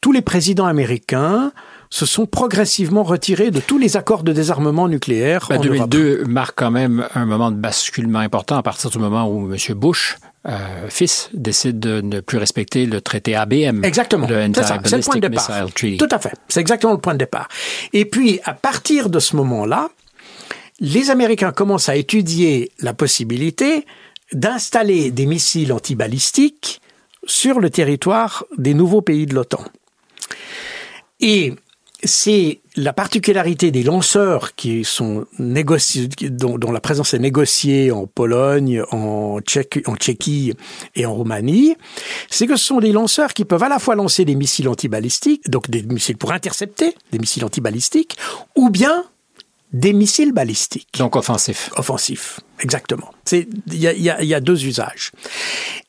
tous les présidents américains se sont progressivement retirés de tous les accords de désarmement nucléaire Ben, en Europe. 2002 marque quand même un moment de basculement important à partir du moment où M. Bush, euh, fils, décide de ne plus respecter le traité ABM. Exactement. Le C'est ça, c'est le point de départ. Treaty. Tout à fait. C'est exactement le point de départ. Et puis, à partir de ce moment-là, les Américains commencent à étudier la possibilité d'installer des missiles antibalistiques sur le territoire des nouveaux pays de l'OTAN. Et c'est la particularité des lanceurs qui sont négociés, dont, la présence est négociée en Pologne, en, en Tchéquie et en Roumanie, c'est que ce sont des lanceurs qui peuvent à la fois lancer des missiles antibalistiques, donc des missiles pour intercepter, des missiles antibalistiques, ou bien des missiles balistiques Donc offensif. offensif, exactement. Il y a, il y a- il y a deux usages.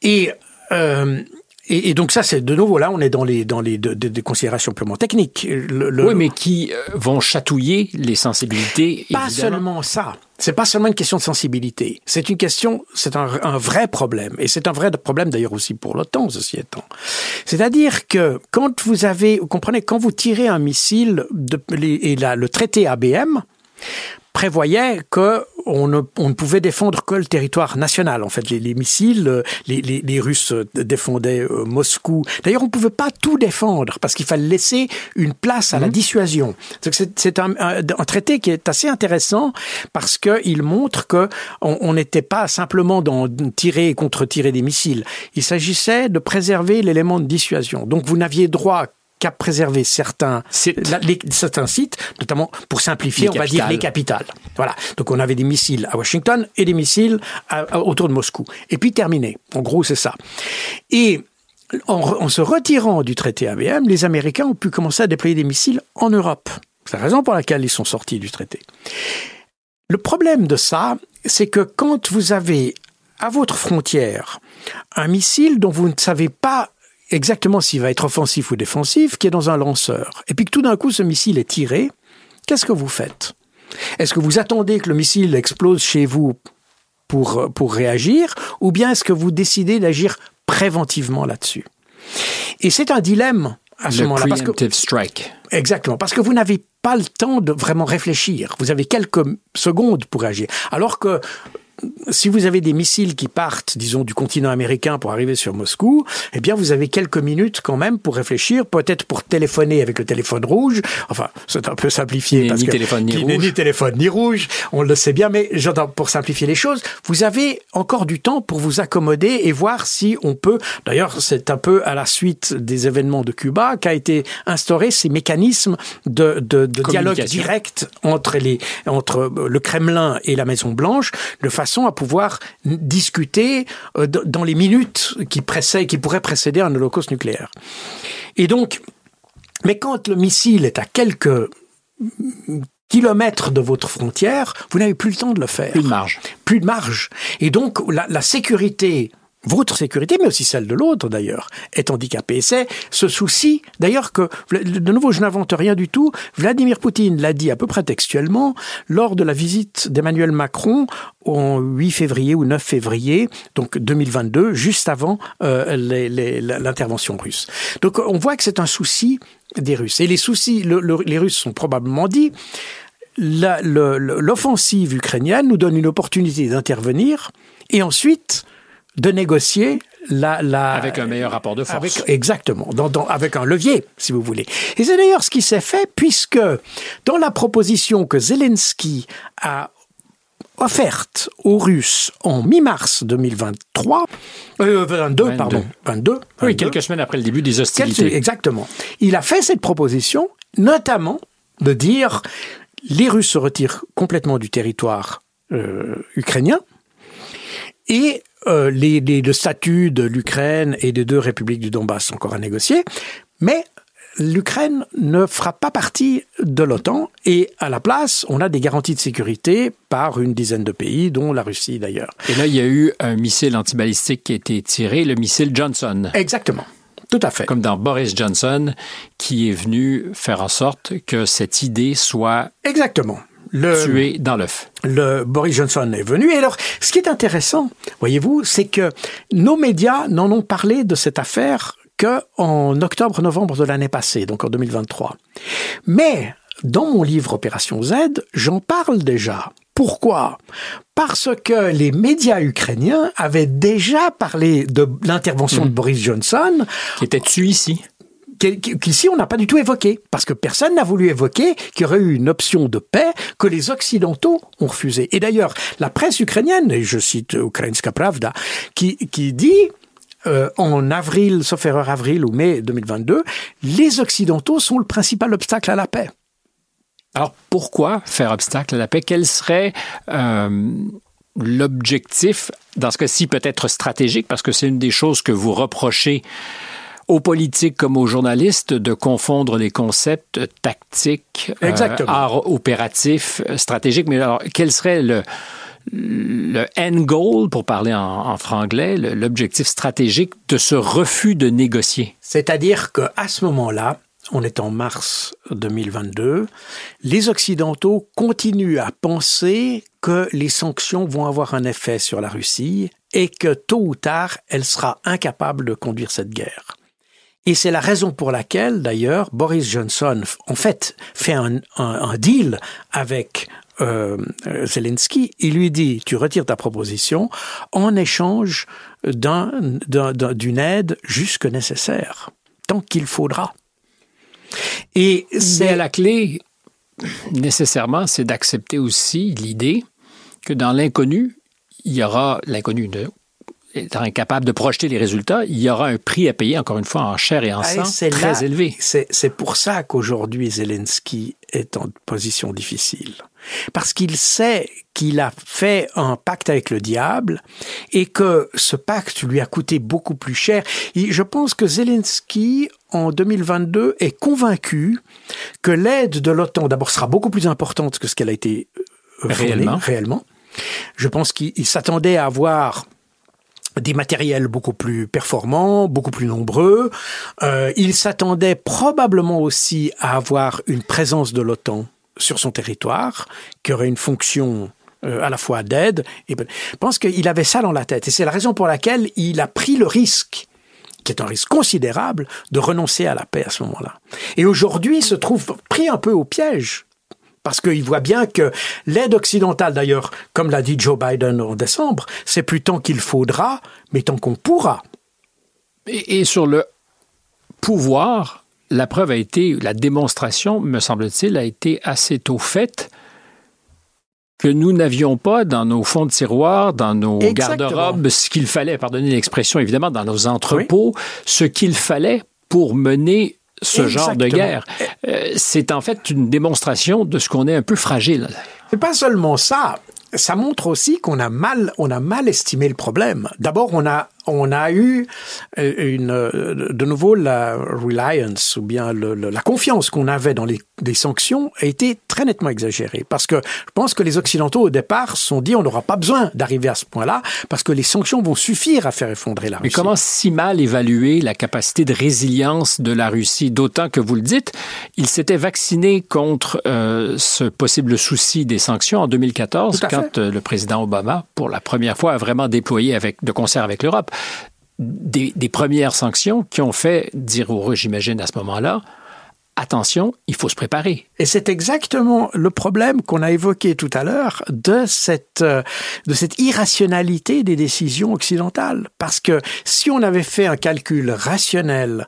Et euh, Et, donc ça, c'est de nouveau là, on est dans les dans les des considérations purement techniques. oui, mais qui euh, vont chatouiller les sensibilités. Pas seulement ça. C'est pas seulement une question de sensibilité. C'est une question, c'est un, un, vrai problème. Et c'est un vrai problème d'ailleurs aussi pour l'OTAN, ceci étant. C'est-à-dire que quand vous avez, vous comprenez, quand vous tirez un missile de, et là, le traité ABM, prévoyait que on ne, on ne, pouvait défendre que le territoire national. En fait, les, les missiles, les, les, les, Russes défendaient euh, Moscou. D'ailleurs, on ne pouvait pas tout défendre parce qu'il fallait laisser une place à la mhm. dissuasion. C'est un, un, un, traité qui est assez intéressant parce qu'il montre que on n'était pas simplement dans tirer et contre-tirer des missiles. Il s'agissait de préserver l'élément de dissuasion. Donc, vous n'aviez droit qu'à préserver certains sites. les, certains sites, notamment pour simplifier, on va dire les capitales. Voilà. Donc on avait des missiles à Washington et des missiles autour de Moscou. Et puis terminé. En gros, c'est ça. Et en, se retirant du traité ABM, les Américains ont pu commencer à déployer des missiles en Europe. C'est la raison pour laquelle ils sont sortis du traité. Le problème de ça, c'est que quand vous avez à votre frontière un missile dont vous ne savez pas exactement s'il va être offensif ou défensif, qui est dans un lanceur, et puis que tout d'un coup ce missile est tiré, qu'est-ce que vous faites? Est-ce que vous attendez que le missile explose chez vous pour, pour réagir, ou bien est-ce que vous décidez d'agir préventivement là-dessus? Et c'est un dilemme à ce moment-là. Strike. Exactement, parce que vous n'avez pas le temps de vraiment réfléchir. Vous avez quelques secondes pour agir. Alors que si vous avez des missiles qui partent, disons, du continent américain pour arriver sur Moscou, eh bien, vous avez quelques minutes quand même pour réfléchir, peut-être pour téléphoner avec le téléphone rouge. Enfin, c'est un peu simplifié. parce ni téléphone ni rouge. Ni téléphone ni rouge. On le sait bien, mais j'entends pour simplifier les choses, vous avez encore du temps pour vous accommoder et voir si on peut. D'ailleurs, c'est un peu à la suite des événements de Cuba qu'a été instauré ces mécanismes de, de, de dialogue direct entre les, entre le Kremlin et la Maison Blanche, de façon à pouvoir discuter euh, dans les minutes qui, qui pourraient précéder un holocauste nucléaire. Et donc, mais quand le missile est à quelques kilomètres de votre frontière, vous n'avez plus le temps de le faire. Plus de marge. Plus de marge. Et donc, la, la sécurité votre sécurité, mais aussi celle de l'autre d'ailleurs, est handicapée. C'est ce souci, d'ailleurs que, de nouveau, je n'invente rien du tout, Vladimir Poutine l'a dit à peu près textuellement lors de la visite d'Emmanuel Macron au 8 février ou 9 février, donc 2022, juste avant euh, l'intervention russe. Donc on voit que c'est un souci des Russes. Et les soucis, les Russes sont probablement dit, l'offensive ukrainienne nous donne une opportunité d'intervenir et ensuite de négocier la, la, avec un meilleur rapport de force. exactement, avec un levier, si vous voulez. Et c'est d'ailleurs ce qui s'est fait, puisque dans la proposition que Zelensky a offerte aux Russes en mi-mars 2023, euh, 22, pardon, 22, Oui, quelques semaines après le début des hostilités. exactement. Il a fait cette proposition, notamment de dire les Russes se retirent complètement du territoire euh, ukrainien et euh, les, les, le statut de l'Ukraine et des deux républiques du Donbass sont encore à négocier, mais l'Ukraine ne fera pas partie de l'OTAN et à la place, on a des garanties de sécurité par une dizaine de pays, dont la Russie d'ailleurs. Et là, il y a eu un missile antibalistique qui a été tiré, le missile Johnson. Exactement. Tout à fait. Comme dans Boris Johnson, qui est venu faire en sorte que cette idée soit... Exactement le, tué dans l'œuf. Le Boris Johnson est venu. Et alors, ce qui est intéressant, voyez-vous, c'est que nos médias n'en ont parlé de cette affaire qu'en octobre-novembre de l'année passée, donc en 2023. Mais dans mon livre Opération Z, j'en parle déjà. Pourquoi? Parce que les médias ukrainiens avaient déjà parlé de l'intervention de mmh. Boris Johnson. Qui était tué ici qu'ici on n'a pas du tout évoqué, parce que personne n'a voulu évoquer qu'il y aurait eu une option de paix que les Occidentaux ont refusé. Et d'ailleurs, la presse ukrainienne, et je cite Ukrainska Pravda, qui, qui dit euh, en avril, sauf erreur avril ou mai 2022, les Occidentaux sont le principal obstacle à la paix. Alors pourquoi faire obstacle à la paix? Quel serait euh, l'objectif, dans ce cas-ci peut-être stratégique, parce que c'est une des choses que vous reprochez aux politiques comme aux journalistes de confondre les concepts tactiques, euh, art opératif, stratégique. Mais alors, quel serait le, le end goal, pour parler en, en franglais, l'objectif stratégique de ce refus de négocier? C'est-à-dire qu'à ce moment-là, on est en mars 2022, les Occidentaux continuent à penser que les sanctions vont avoir un effet sur la Russie et que tôt ou tard, elle sera incapable de conduire cette guerre. Et c'est la raison pour laquelle, d'ailleurs, Boris Johnson, en fait, fait un, deal avec euh, Zelensky. Il lui dit, tu retires ta proposition en échange d'une aide jusque nécessaire, tant qu'il faudra. Et c'est la clé, nécessairement, c'est d'accepter aussi l'idée que dans l'inconnu, il y aura l'inconnu de étant incapable de projeter les résultats, il y aura un prix à payer, encore une fois, en chair et en ah, sang, très élevé. C'est pour ça qu'aujourd'hui, Zelensky est en position difficile. Parce qu'il sait qu'il a fait un pacte avec le diable et que ce pacte lui a coûté beaucoup plus cher. je pense que Zelensky, en 2022, est convaincu que l'aide de l'OTAN, d'abord, sera beaucoup plus importante que ce qu'elle a été euh, réellement. réellement. Je pense qu'il s'attendait à avoir des matériels beaucoup plus performants, beaucoup plus nombreux. Euh, il s'attendait probablement aussi à avoir une présence de l'OTAN sur son territoire, qui aurait une fonction euh, à la fois d'aide. Et je pense qu'il avait ça dans la tête. Et c'est la raison pour laquelle il a pris le risque qui est un risque considérable, de renoncer à la paix à ce moment-là. Et aujourd'hui, il se trouve pris un peu au piège parce qu'il voit bien que l'aide occidentale, d'ailleurs, comme l'a dit Joe Biden en décembre, c'est plus tant qu'il faudra, mais tant qu'on pourra. Et, sur le pouvoir, la preuve a été, la démonstration, me semble-t-il, a été assez tôt faite que nous n'avions pas dans nos fonds de tiroir, dans nos garde-robes, ce qu'il fallait, pardonnez l'expression évidemment, dans nos entrepôts, ce qu'il fallait pour mener ce genre de guerre. Euh, c'est en fait une démonstration de ce qu'on est un peu fragile. C'est pas seulement ça. Ça montre aussi qu'on a mal, on a mal estimé le problème. D'abord, on a on a eu euh, une, euh, de nouveau la reliance ou bien le, la confiance qu'on avait dans les, sanctions a été très nettement exagérée. Parce que je pense que les occidentaux au départ se sont dit on n'aura pas besoin d'arriver à ce point-là parce que les sanctions vont suffire à faire effondrer la Russie. Mais comment si mal évaluer la capacité de résilience de la Russie? D'autant que vous le dites, il s'était vacciné contre euh, ce possible souci des sanctions en 2014 quand le président Obama pour la première fois a vraiment déployé avec de concert avec l'Europe des, premières sanctions qui ont fait dire aux Russes, j'imagine, à ce moment-là, attention, il faut se préparer. Et c'est exactement le problème qu'on a évoqué tout à l'heure de cette, euh, de cette irrationalité des décisions occidentales. Parce que si on avait fait un calcul rationnel,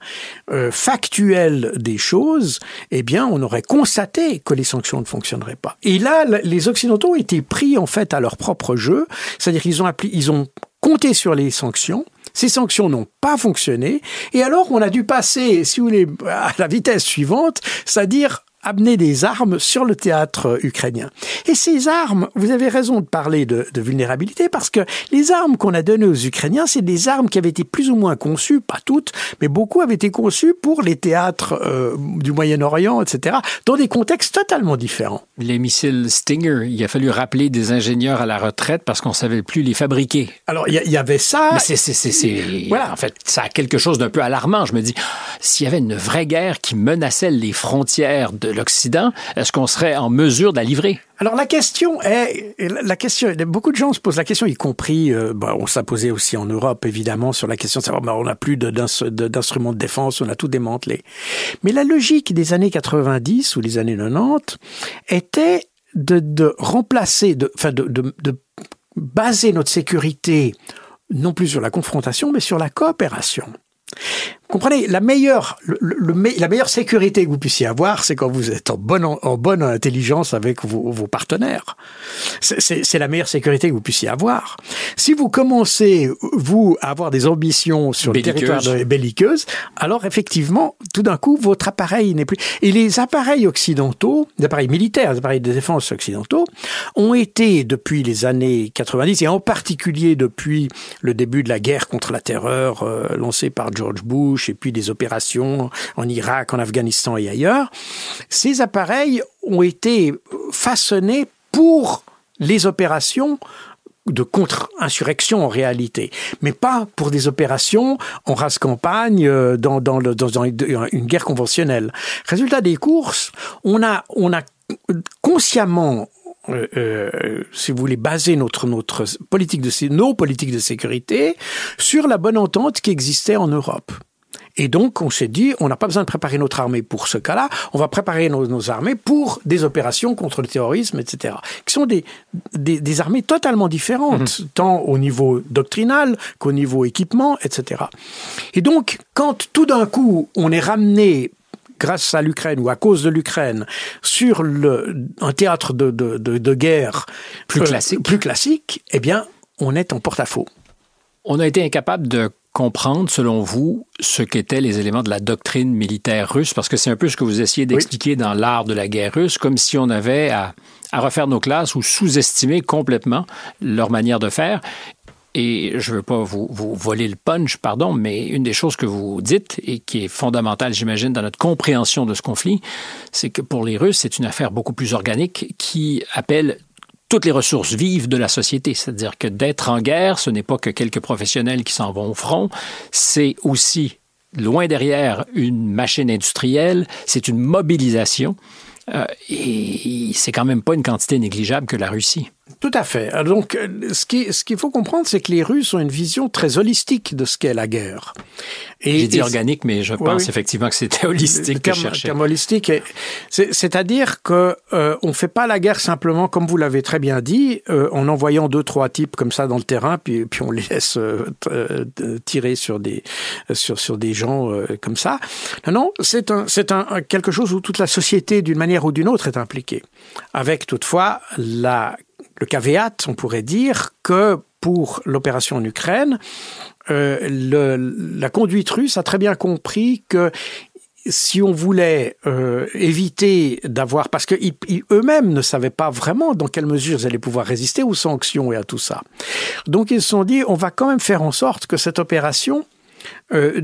euh, factuel des choses, eh bien, on aurait constaté que les sanctions ne fonctionneraient pas. Et là, les Occidentaux ont été pris en fait à leur propre jeu, c'est-à-dire qu'ils ont, ils ont compté sur les sanctions, ces sanctions n'ont pas fonctionné. Et alors, on a dû passer, si vous voulez, à la vitesse suivante, c'est-à-dire amener des armes sur le théâtre ukrainien. Et ces armes, vous avez raison de parler de, vulnérabilité parce que les armes qu'on a données aux Ukrainiens, c'est des armes qui avaient été plus ou moins conçues, pas toutes, mais beaucoup avaient été conçues pour les théâtres euh, du Moyen-Orient, etc., dans des contextes totalement différents. Les missiles Stinger, il a fallu rappeler des ingénieurs à la retraite parce qu'on savait plus les fabriquer. Alors il y, avait ça. Mais c'est, voilà, en fait, ça a quelque chose d'un peu alarmant. Je me dis, s'il y avait une vraie guerre qui menaçait les frontières de l'Occident, est-ce qu'on serait en mesure de la livrer? Alors la question est, la question, beaucoup de gens se posent la question, y compris, euh, bah, on s'est posé aussi en Europe évidemment sur la question de savoir, bah, on n'a plus d'instruments de, défense, on a tout démantelé. Mais la logique des années 90 ou des années 90 était de, remplacer, de, enfin de baser notre sécurité non plus sur la confrontation, mais sur la coopération comprenez, la meilleure, la meilleure sécurité que vous puissiez avoir, c'est quand vous êtes en bonne, en bonne intelligence avec vos, vos partenaires. C'est la meilleure sécurité que vous puissiez avoir. Si vous commencez, vous, à avoir des ambitions sur le territoire belliqueuse, alors effectivement, tout d'un coup, votre appareil n'est plus... Et les appareils occidentaux, les appareils militaires, les appareils de défense occidentaux, ont été, depuis les années 90, et en particulier depuis le début de la guerre contre la terreur euh, lancée par George Bush, et puis des opérations en Irak, en Afghanistan et ailleurs, ces appareils ont été façonnés pour les opérations de contre-insurrection en réalité, mais pas pour des opérations en race campagne euh, dans, une guerre conventionnelle. Résultat des courses, on a, on a consciemment euh, euh, si vous voulez, notre, notre politique de, nos politiques de sécurité sur la bonne entente qui existait en Europe. Et donc, on s'est dit, on n'a pas besoin de préparer notre armée pour ce cas-là, on va préparer nos, armées pour des opérations contre le terrorisme, etc., qui sont des, des, armées totalement différentes, mhm. tant au niveau doctrinal qu'au niveau équipement, etc. Et donc, quand tout d'un coup, on est ramené grâce à l'Ukraine ou à cause de l'Ukraine sur le, un théâtre de, de, de, guerre plus, euh, classique. plus classique, eh bien, on est en porte-à-faux. On a été incapable de comprendre, selon vous, ce qu'étaient les éléments de la doctrine militaire russe, parce que c'est un peu ce que vous essayez d'expliquer dans l'art de la guerre russe, comme si on avait à, à refaire nos classes ou sous-estimer complètement leur manière de faire. Et je ne veux pas vous, vous, voler le punch, pardon, mais une des choses que vous dites et qui est fondamentale, j'imagine, dans notre compréhension de ce conflit, c'est que pour les Russes, c'est une affaire beaucoup plus organique qui appelle toutes les ressources vives de la société. C'est-à-dire que d'être en guerre, ce n'est pas que quelques professionnels qui s'en vont au front, c'est aussi, loin derrière, une machine industrielle, c'est une mobilisation. Euh, et c'est quand même pas une quantité négligeable que la Russie. Tout à fait. Donc, ce qu'il ce qu'il faut comprendre, c'est que les Russes ont une vision très holistique de ce qu'est la guerre. J'ai dit organique, mais je pense effectivement que c'était holistique le terme, que je terme holistique, c'est-à-dire que euh, on fait pas la guerre simplement, comme vous l'avez très bien dit, euh, en envoyant deux trois types comme ça dans le terrain, puis puis on les laisse euh, euh, tirer sur des sur sur des gens comme ça. Non, non, c'est un c'est un quelque chose où toute la société, d'une manière ou d'une autre, est impliquée, avec toutefois la le caveat, on pourrait dire que pour l'opération en Ukraine, euh, la conduite russe a très bien compris que si on voulait euh, éviter d'avoir, parce qu'eux mêmes ne savaient pas vraiment dans quelle mesure ils allaient pouvoir résister aux sanctions et à tout ça. Donc ils se sont dit, on va quand même faire en sorte que cette opération euh,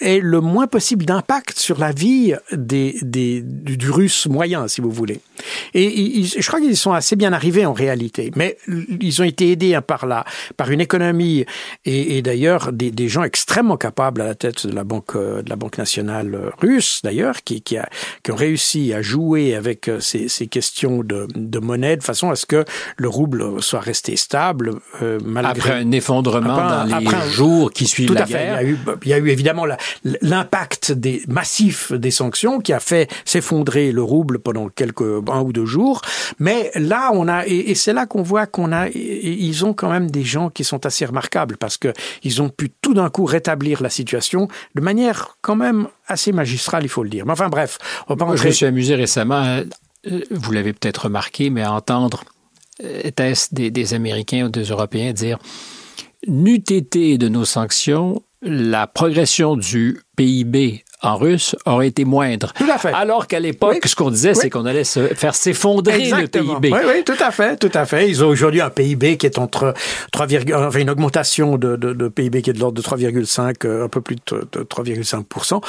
ait le moins possible d'impact sur la vie des, des, du, russe moyen, si vous voulez. Et je crois qu'ils sont assez bien arrivés en réalité, mais ils ont été aidés hein, par, la, par une économie et, et d'ailleurs des, des, gens extrêmement capables à la tête de la Banque, de la banque nationale russe, d'ailleurs, qui, qui, a, qui ont réussi à jouer avec euh, ces, ces questions de, de, monnaie de façon à ce que le rouble soit resté stable euh, malgré... Après un effondrement dans les jours qui suivent la guerre il y a eu évidemment l'impact des massif des sanctions qui a fait s'effondrer le rouble pendant quelques un ou deux jours. Mais là, on a et, c'est là qu'on voit qu'on a ils ont quand même des gens qui sont assez remarquables parce que ils ont pu tout d'un coup rétablir la situation de manière quand même assez magistrale, il faut le dire. Mais enfin bref, on va Je me suis amusé récemment. Euh, vous l'avez peut-être remarqué, mais à entendre euh, des, des Américains ou des Européens dire n'eût été de nos sanctions, la progression du PIB en russe aurait été moindre. Tout à fait. Alors qu'à l'époque, ce qu'on disait, c'est qu'on allait se faire s'effondrer le PIB. Oui, oui, tout à fait, tout à fait. Ils ont aujourd'hui un PIB qui est entre 3, enfin une augmentation de, de, de PIB qui est de l'ordre de 3,5, euh, un peu plus de, 3,5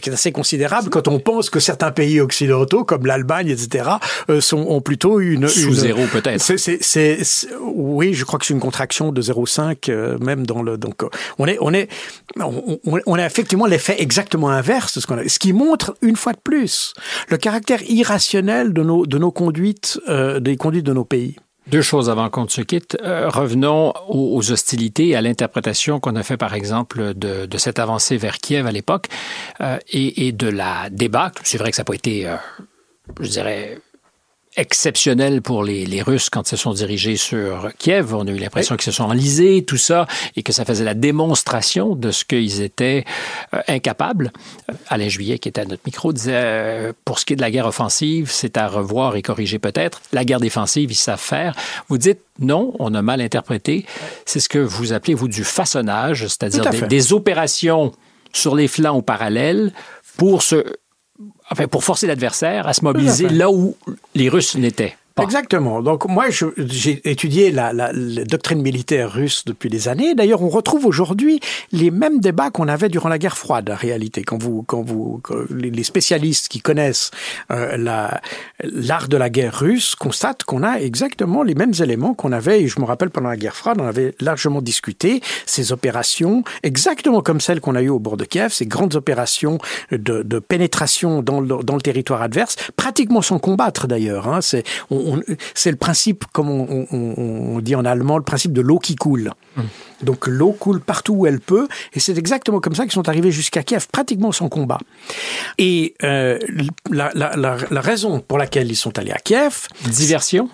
qui est assez considérable quand on pense que certains pays occidentaux, comme l'Allemagne, etc., euh, sont, ont plutôt une... Sous zéro peut-être. C'est, oui, je crois que c'est une contraction de 0,5 euh, même dans le... Donc on est, on est, on, on a effectivement l'effet exactement inverse ce, qui montre une fois de plus le caractère irrationnel de nos, conduites, euh, des conduites de nos pays. Deux choses avant qu'on se quitte. Euh, revenons aux, hostilités et à l'interprétation qu'on a fait, par exemple, de, cette avancée vers Kiev à l'époque euh, et, et, de la débâcle. C'est vrai que ça n'a pas été, je dirais, exceptionnel pour les, les, Russes quand ils se sont dirigés sur Kiev. On a eu l'impression qu'ils se sont enlisés, tout ça, et que ça faisait la démonstration de ce qu'ils étaient euh, incapables. Euh, Alain Juillet, qui était à notre micro, disait euh, pour ce qui est de la guerre offensive, c'est à revoir et corriger peut-être. La guerre défensive, ils savent faire. Vous dites non, on a mal interprété. C'est ce que vous appelez, vous, du façonnage, c'est-à-dire des, des opérations sur les flancs ou parallèles pour se enfin, pour forcer l'adversaire à se mobiliser là où les Russes l'étaient. Exactement. Donc moi, j'ai étudié la, la, la, doctrine militaire russe depuis des années. D'ailleurs, on retrouve aujourd'hui les mêmes débats qu'on avait durant la guerre froide, en réalité. Quand vous, quand vous, les spécialistes qui connaissent euh, l'art de la guerre russe constatent qu'on a exactement les mêmes éléments qu'on avait. Et je me rappelle pendant la guerre froide, on avait largement discuté ces opérations, exactement comme celles qu'on a eues au bord de Kiev, ces grandes opérations de, de pénétration dans le, dans le territoire adverse, pratiquement sans combattre d'ailleurs. Hein. C'est c'est le principe, comme on, on, on, dit en allemand, le principe de l'eau qui coule. Hum. Donc l'eau coule partout où elle peut, et c'est exactement comme ça qu'ils sont arrivés jusqu'à Kiev, pratiquement sans combat. Et euh, la, la, la, la, raison pour laquelle ils sont allés à Kiev, diversion?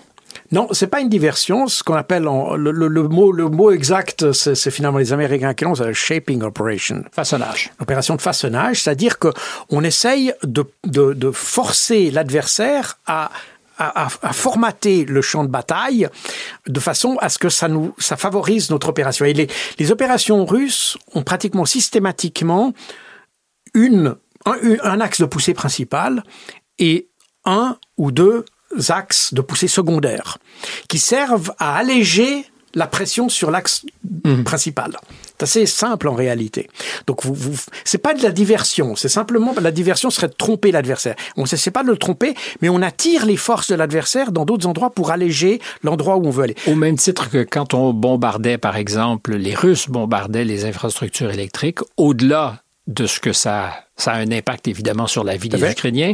Non, c'est pas une diversion. Ce qu'on appelle en, le, le, le, mot, le mot exact, c'est finalement les Américains qui l'ont, c'est shaping operation. Façonnage. Opération de façonnage, c'est-à-dire que on essaye de, de, de forcer l'adversaire à à, à, formater le champ de bataille de façon à ce que ça nous ça favorise notre opération. Et les, les opérations russes ont pratiquement systématiquement une un, un axe de poussée principal et un ou deux axes de poussée secondaire qui servent à alléger la pression sur l'axe mmh. principal. C'est assez simple en réalité. Donc vous, vous c'est pas de la diversion, c'est simplement la diversion serait de tromper l'adversaire. On ne sait pas de le tromper, mais on attire les forces de l'adversaire dans d'autres endroits pour alléger l'endroit où on veut aller. Au même titre que quand on bombardait, par exemple, les Russes bombardaient les infrastructures électriques, au-delà de ce que ça, ça a un impact évidemment sur la vie des Ukrainiens,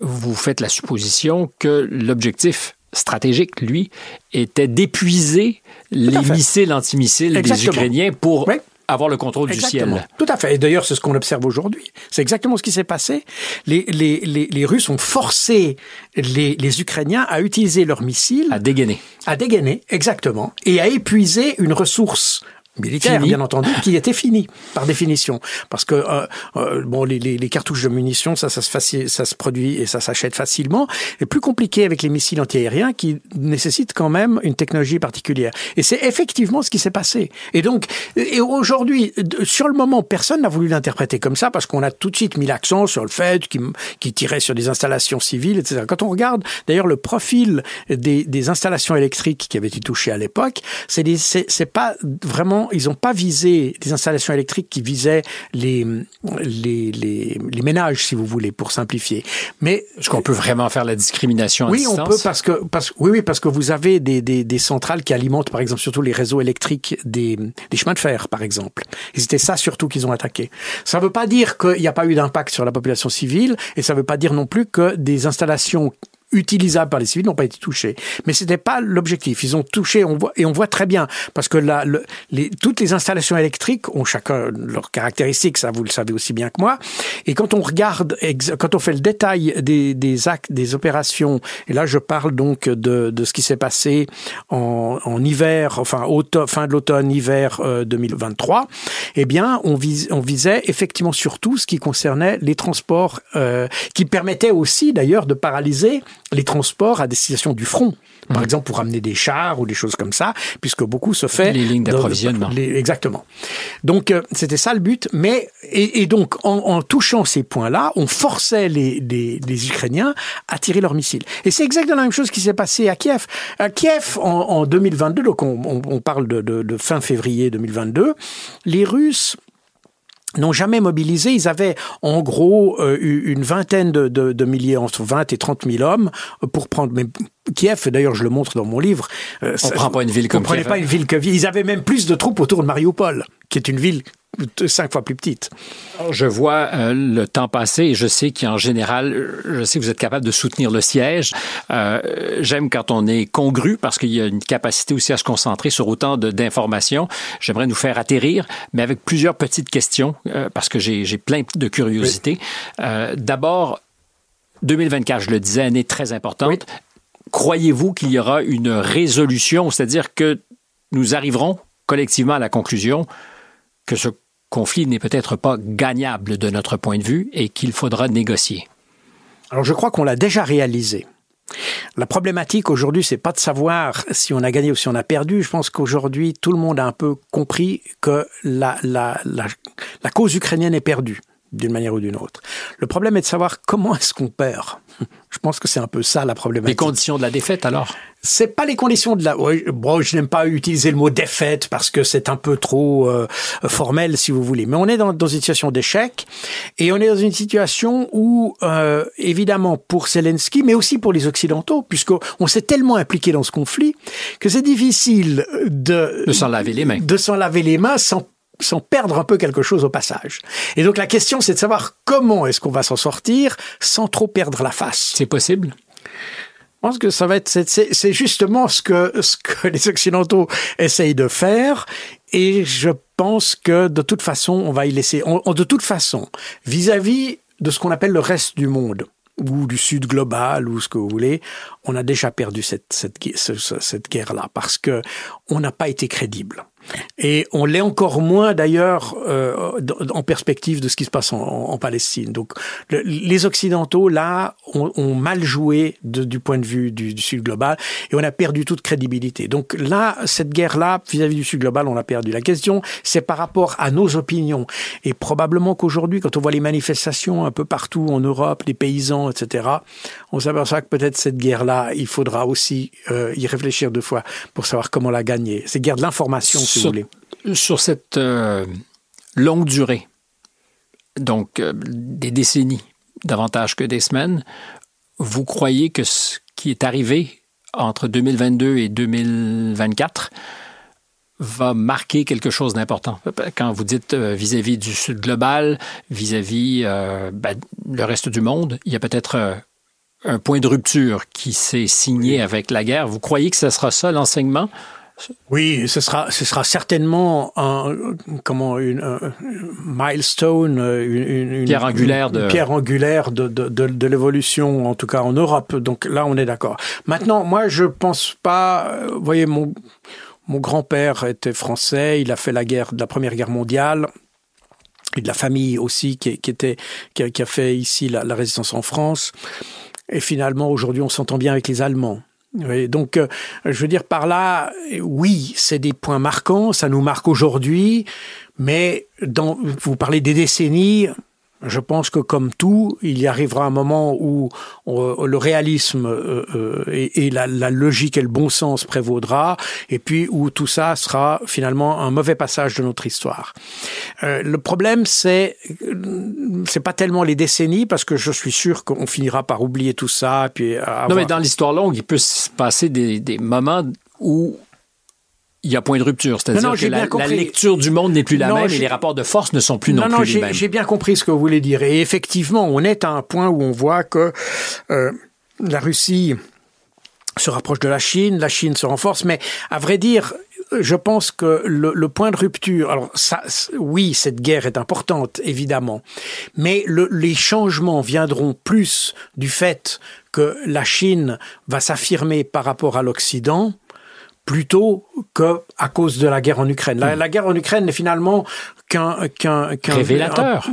vous faites la supposition que l'objectif stratégique, lui, était d'épuiser les missiles antimissiles des Ukrainiens pour avoir le contrôle du ciel. Tout à fait. Et d'ailleurs, c'est ce qu'on observe aujourd'hui. C'est exactement ce qui s'est passé. Les, les, les, les, Russes ont forcé les, les Ukrainiens à utiliser leurs missiles. À dégainer. À dégainer, exactement. Et à épuiser une ressource militaire, bien entendu, qui était fini par définition, parce que euh, euh, bon, les, les, les, cartouches de munitions, ça, ça se ça se produit et ça s'achète facilement. Et plus compliqué avec les missiles antiaériens, qui nécessitent quand même une technologie particulière. Et c'est effectivement ce qui s'est passé. Et donc, et aujourd'hui, sur le moment, personne n'a voulu l'interpréter comme ça, parce qu'on a tout de suite mis l'accent sur le fait qu'il qui tirait sur des installations civiles, etc. Quand on regarde, d'ailleurs, le profil des, des installations électriques qui avaient été touchées à l'époque, c'est c'est pas vraiment ils n'ont pas visé des installations électriques qui visaient les, les, les, les, ménages, si vous voulez, pour simplifier. Mais est-ce qu'on peut vraiment faire la discrimination à oui, distance on peut parce que parce oui oui parce que vous avez des, des, des, centrales qui alimentent par exemple surtout les réseaux électriques des, des chemins de fer par exemple. Et c'était ça surtout qu'ils ont attaqué. Ça ne veut pas dire qu'il n'y a pas eu d'impact sur la population civile et ça ne veut pas dire non plus que des installations utilisables par les civils n'ont pas été touchés. Mais c'était pas l'objectif. Ils ont touché, on voit, et on voit très bien, parce que là, le, les, toutes les installations électriques ont chacun leurs caractéristiques, ça vous le savez aussi bien que moi. Et quand on regarde, quand on fait le détail des, des actes, des opérations, et là je parle donc de, de ce qui s'est passé en, en hiver, enfin fin de l'automne, hiver 2023, euh, eh bien on, on visait effectivement surtout ce qui concernait les transports, euh, qui permettaient aussi d'ailleurs de paralyser les transports à destination du front. Par mmh. exemple, pour amener des chars ou des choses comme ça, puisque beaucoup se fait... Les lignes d'approvisionnement. Exactement. Donc, euh, c'était ça le but. Mais, et, et donc, en, en, touchant ces points-là, on forçait les, les, les, Ukrainiens à tirer leurs missiles. Et c'est exactement la même chose qui s'est passé à Kiev. À Kiev, en, en 2022, donc on, on, on parle de, de, de fin février 2022, les Russes n'ont jamais mobilisé. Ils avaient en gros euh, une vingtaine de, de, de, milliers, entre 20 et 30 000 hommes pour prendre. Mais Kiev, d'ailleurs, je le montre dans mon livre. Euh, on prend pas une ville comme on prenait pas une ville que Ils avaient même plus de troupes autour de Mariupol, qui est une ville cinq fois plus petite. Je vois euh, le temps passer et je sais qu'en général, je sais que vous êtes capable de soutenir le siège. Euh, J'aime quand on est congru parce qu'il y a une capacité aussi à se concentrer sur autant d'informations. J'aimerais nous faire atterrir, mais avec plusieurs petites questions euh, parce que j'ai plein de curiosité. Oui. Euh, D'abord, 2024, je le disais, année très importante. Oui. Croyez-vous qu'il y aura une résolution, c'est-à-dire que nous arriverons collectivement à la conclusion que ce conflit n'est peut-être pas gagnable de notre point de vue et qu'il faudra négocier Alors je crois qu'on l'a déjà réalisé. La problématique aujourd'hui, c'est pas de savoir si on a gagné ou si on a perdu. Je pense qu'aujourd'hui, tout le monde a un peu compris que la, la, la, la cause ukrainienne est perdue d'une manière ou d'une autre. Le problème est de savoir comment est-ce qu'on perd. Je pense que c'est un peu ça la problématique. Les conditions de la défaite, alors? C'est pas les conditions de la. Bon, je n'aime pas utiliser le mot défaite parce que c'est un peu trop euh, formel, si vous voulez. Mais on est dans, dans une situation d'échec et on est dans une situation où, euh, évidemment, pour Zelensky, mais aussi pour les Occidentaux, puisqu'on s'est tellement impliqué dans ce conflit que c'est difficile de de s'en laver les mains, de s'en laver les mains sans sans perdre un peu quelque chose au passage. Et donc la question, c'est de savoir comment est-ce qu'on va s'en sortir sans trop perdre la face. C'est possible? Je pense que ça va être, c'est justement ce que, (laughs) ce que les Occidentaux essayent de faire. Et je pense que de toute façon, on va y laisser, de toute façon, vis-à-vis de ce qu'on appelle le reste du monde, ou du Sud global, ou ce que vous voulez, on a déjà perdu cette, cette, cette guerre-là, parce que on n'a pas été crédible. Et on l'est encore moins d'ailleurs euh, en perspective de ce qui se passe en, Palestine. Donc les Occidentaux, là, ont, mal joué du point de vue du, Sud global et on a perdu toute crédibilité. Donc là, cette guerre-là, vis-à-vis du Sud global, on a perdu. La question, c'est par rapport à nos opinions. Et probablement qu'aujourd'hui, quand on voit les manifestations un peu partout en Europe, les paysans, etc., on s'aperçoit que peut-être cette guerre-là, il faudra aussi euh, y réfléchir deux fois pour savoir comment la gagner. C'est guerre de l'information sur, Sur cette euh, longue durée, donc euh, des décennies davantage que des semaines, vous croyez que ce qui est arrivé entre 2022 et 2024 va marquer quelque chose d'important? Quand vous dites euh, vis-à-vis du Sud global, vis-à-vis ben, le reste du monde, il y a peut-être un point de rupture qui s'est signé avec la guerre. Vous croyez que ce sera ça l'enseignement? Oui, ce sera, ce sera certainement un, comment, une, milestone, une, pierre angulaire de, pierre angulaire de, de, de, l'évolution, en tout cas en Europe. Donc là, on est d'accord. Maintenant, moi, je pense pas. Vous voyez, mon mon grand-père était français. Il a fait la guerre la Première Guerre mondiale et de la famille aussi qui, qui était qui a, qui a, fait ici la, la résistance en France. Et finalement, aujourd'hui, on s'entend bien avec les Allemands. Oui, donc, euh, je veux dire par là, oui, c'est des points marquants, ça nous marque aujourd'hui, mais dans, vous parlez des décennies, je pense que comme tout, il y arrivera un moment où euh, le réalisme euh, euh, et, la, logique et le bon sens prévaudra, et puis où tout ça sera finalement un mauvais passage de notre histoire. le problème, c'est c'est pas tellement les décennies, parce que je suis sûr qu'on finira par oublier tout ça. Puis Non, mais dans l'histoire longue, il peut se passer des, des moments où il y a point de rupture, c'est-à-dire que la, lecture du monde n'est plus la même et les rapports de force ne sont plus non, plus les mêmes. J'ai bien compris ce que vous voulez dire. Et effectivement, on est à un point où on voit que euh, la Russie se rapproche de la Chine, la Chine se renforce, mais à vrai dire, je pense que le, le, point de rupture, alors ça, oui, cette guerre est importante, évidemment, mais le, les changements viendront plus du fait que la Chine va s'affirmer par rapport à l'Occident plutôt que à cause de la guerre en Ukraine. La, la guerre en Ukraine est finalement qu'un qu'un révélateur.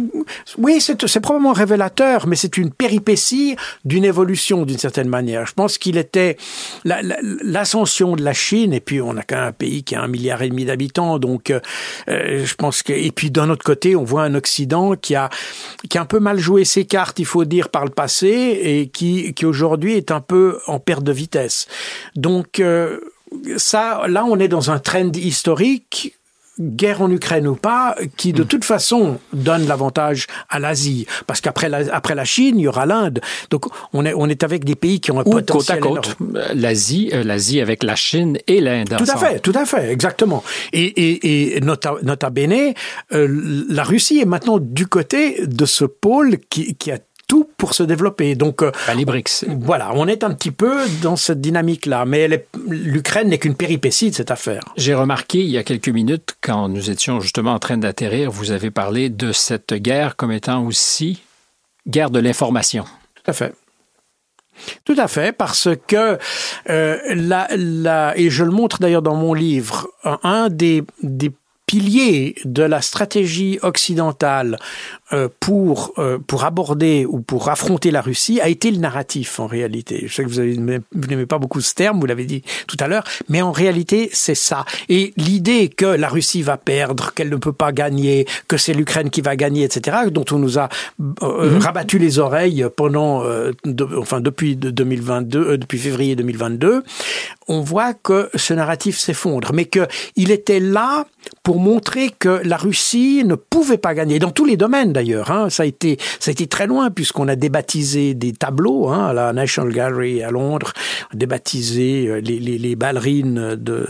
oui, c'est probablement révélateur, mais c'est une péripétie d'une évolution d'une certaine manière. Je pense qu'il était l'ascension de la Chine et puis on a qu'un pays qui a un milliard et demi d'habitants, donc euh, je pense que et puis d'un autre côté on voit un Occident qui a qui a un peu mal joué ses cartes, il faut dire par le passé et qui qui aujourd'hui est un peu en perte de vitesse. Donc euh, ça, là, on est dans un trend historique guerre en Ukraine ou pas, qui de hmm. toute façon donne l'avantage à l'Asie, parce qu'après la, après la Chine, il y aura l'Inde. Donc on est on est avec des pays qui ont un ou potentiel côte à côte. L'Asie, euh, l'Asie avec la Chine et l'Inde. Tout à fait, tout à fait, exactement. Et, et, et nota, nota bene, euh, la Russie est maintenant du côté de ce pôle qui, qui a tout pour se développer. Donc, euh, les BRICS. Voilà, on est un petit peu dans cette dynamique-là, mais l'Ukraine n'est qu'une péripétie de cette affaire. J'ai remarqué il y a quelques minutes, quand nous étions justement en train d'atterrir, vous avez parlé de cette guerre comme étant aussi guerre de l'information. Tout à fait. Tout à fait, parce que euh, la, la, et je le montre d'ailleurs dans mon livre, un des, des piliers de la stratégie occidentale pour, euh, pour aborder ou pour affronter la Russie a été le narratif en réalité. Je sais que vous n'aimez pas beaucoup ce terme, vous l'avez dit tout à l'heure, mais en réalité c'est ça. Et l'idée que la Russie va perdre, qu'elle ne peut pas gagner, que c'est l'Ukraine qui va gagner, etc., dont on nous a euh, mhm. rabattu les oreilles pendant, enfin depuis 2022, depuis février 2022, on voit que ce narratif s'effondre, mais qu'il était là pour montrer que la Russie ne pouvait pas gagner dans tous les domaines d'ailleurs. Hein. Ça a été ça a été très loin puisqu'on a débaptisé des tableaux hein, à la National Gallery à Londres, débaptisé euh, les, les, les ballerines de,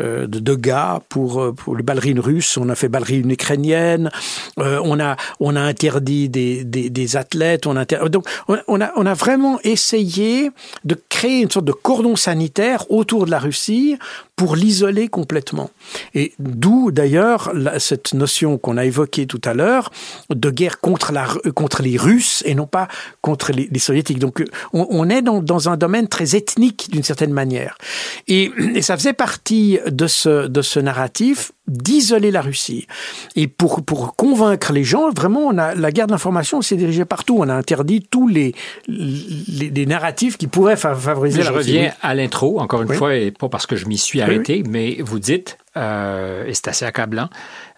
euh, de Degas pour euh, pour les ballerines russes. On a fait ballerines ukrainiennes. on a on a interdit des, des, des athlètes. On a donc on a on a vraiment essayé de créer une sorte de cordon sanitaire autour de la Russie pour l'isoler complètement. Et d'où d'ailleurs cette notion qu'on a évoquée tout à l'heure de guerre contre, la, contre les Russes et non pas contre les, Soviétiques. Donc on, on est dans, dans, un domaine très ethnique d'une certaine manière. Et, (clears throat) et, ça faisait partie de ce, de ce narratif d'isoler la Russie. Et pour, pour convaincre les gens, vraiment, on a, la guerre de l'information s'est dirigée partout. On a interdit tous les, les, les narratifs qui pourraient favoriser la Russie. Je reviens à l'intro, encore une fois, et pas parce que je m'y suis arrêté, mais vous dites, euh, et c'est assez accablant,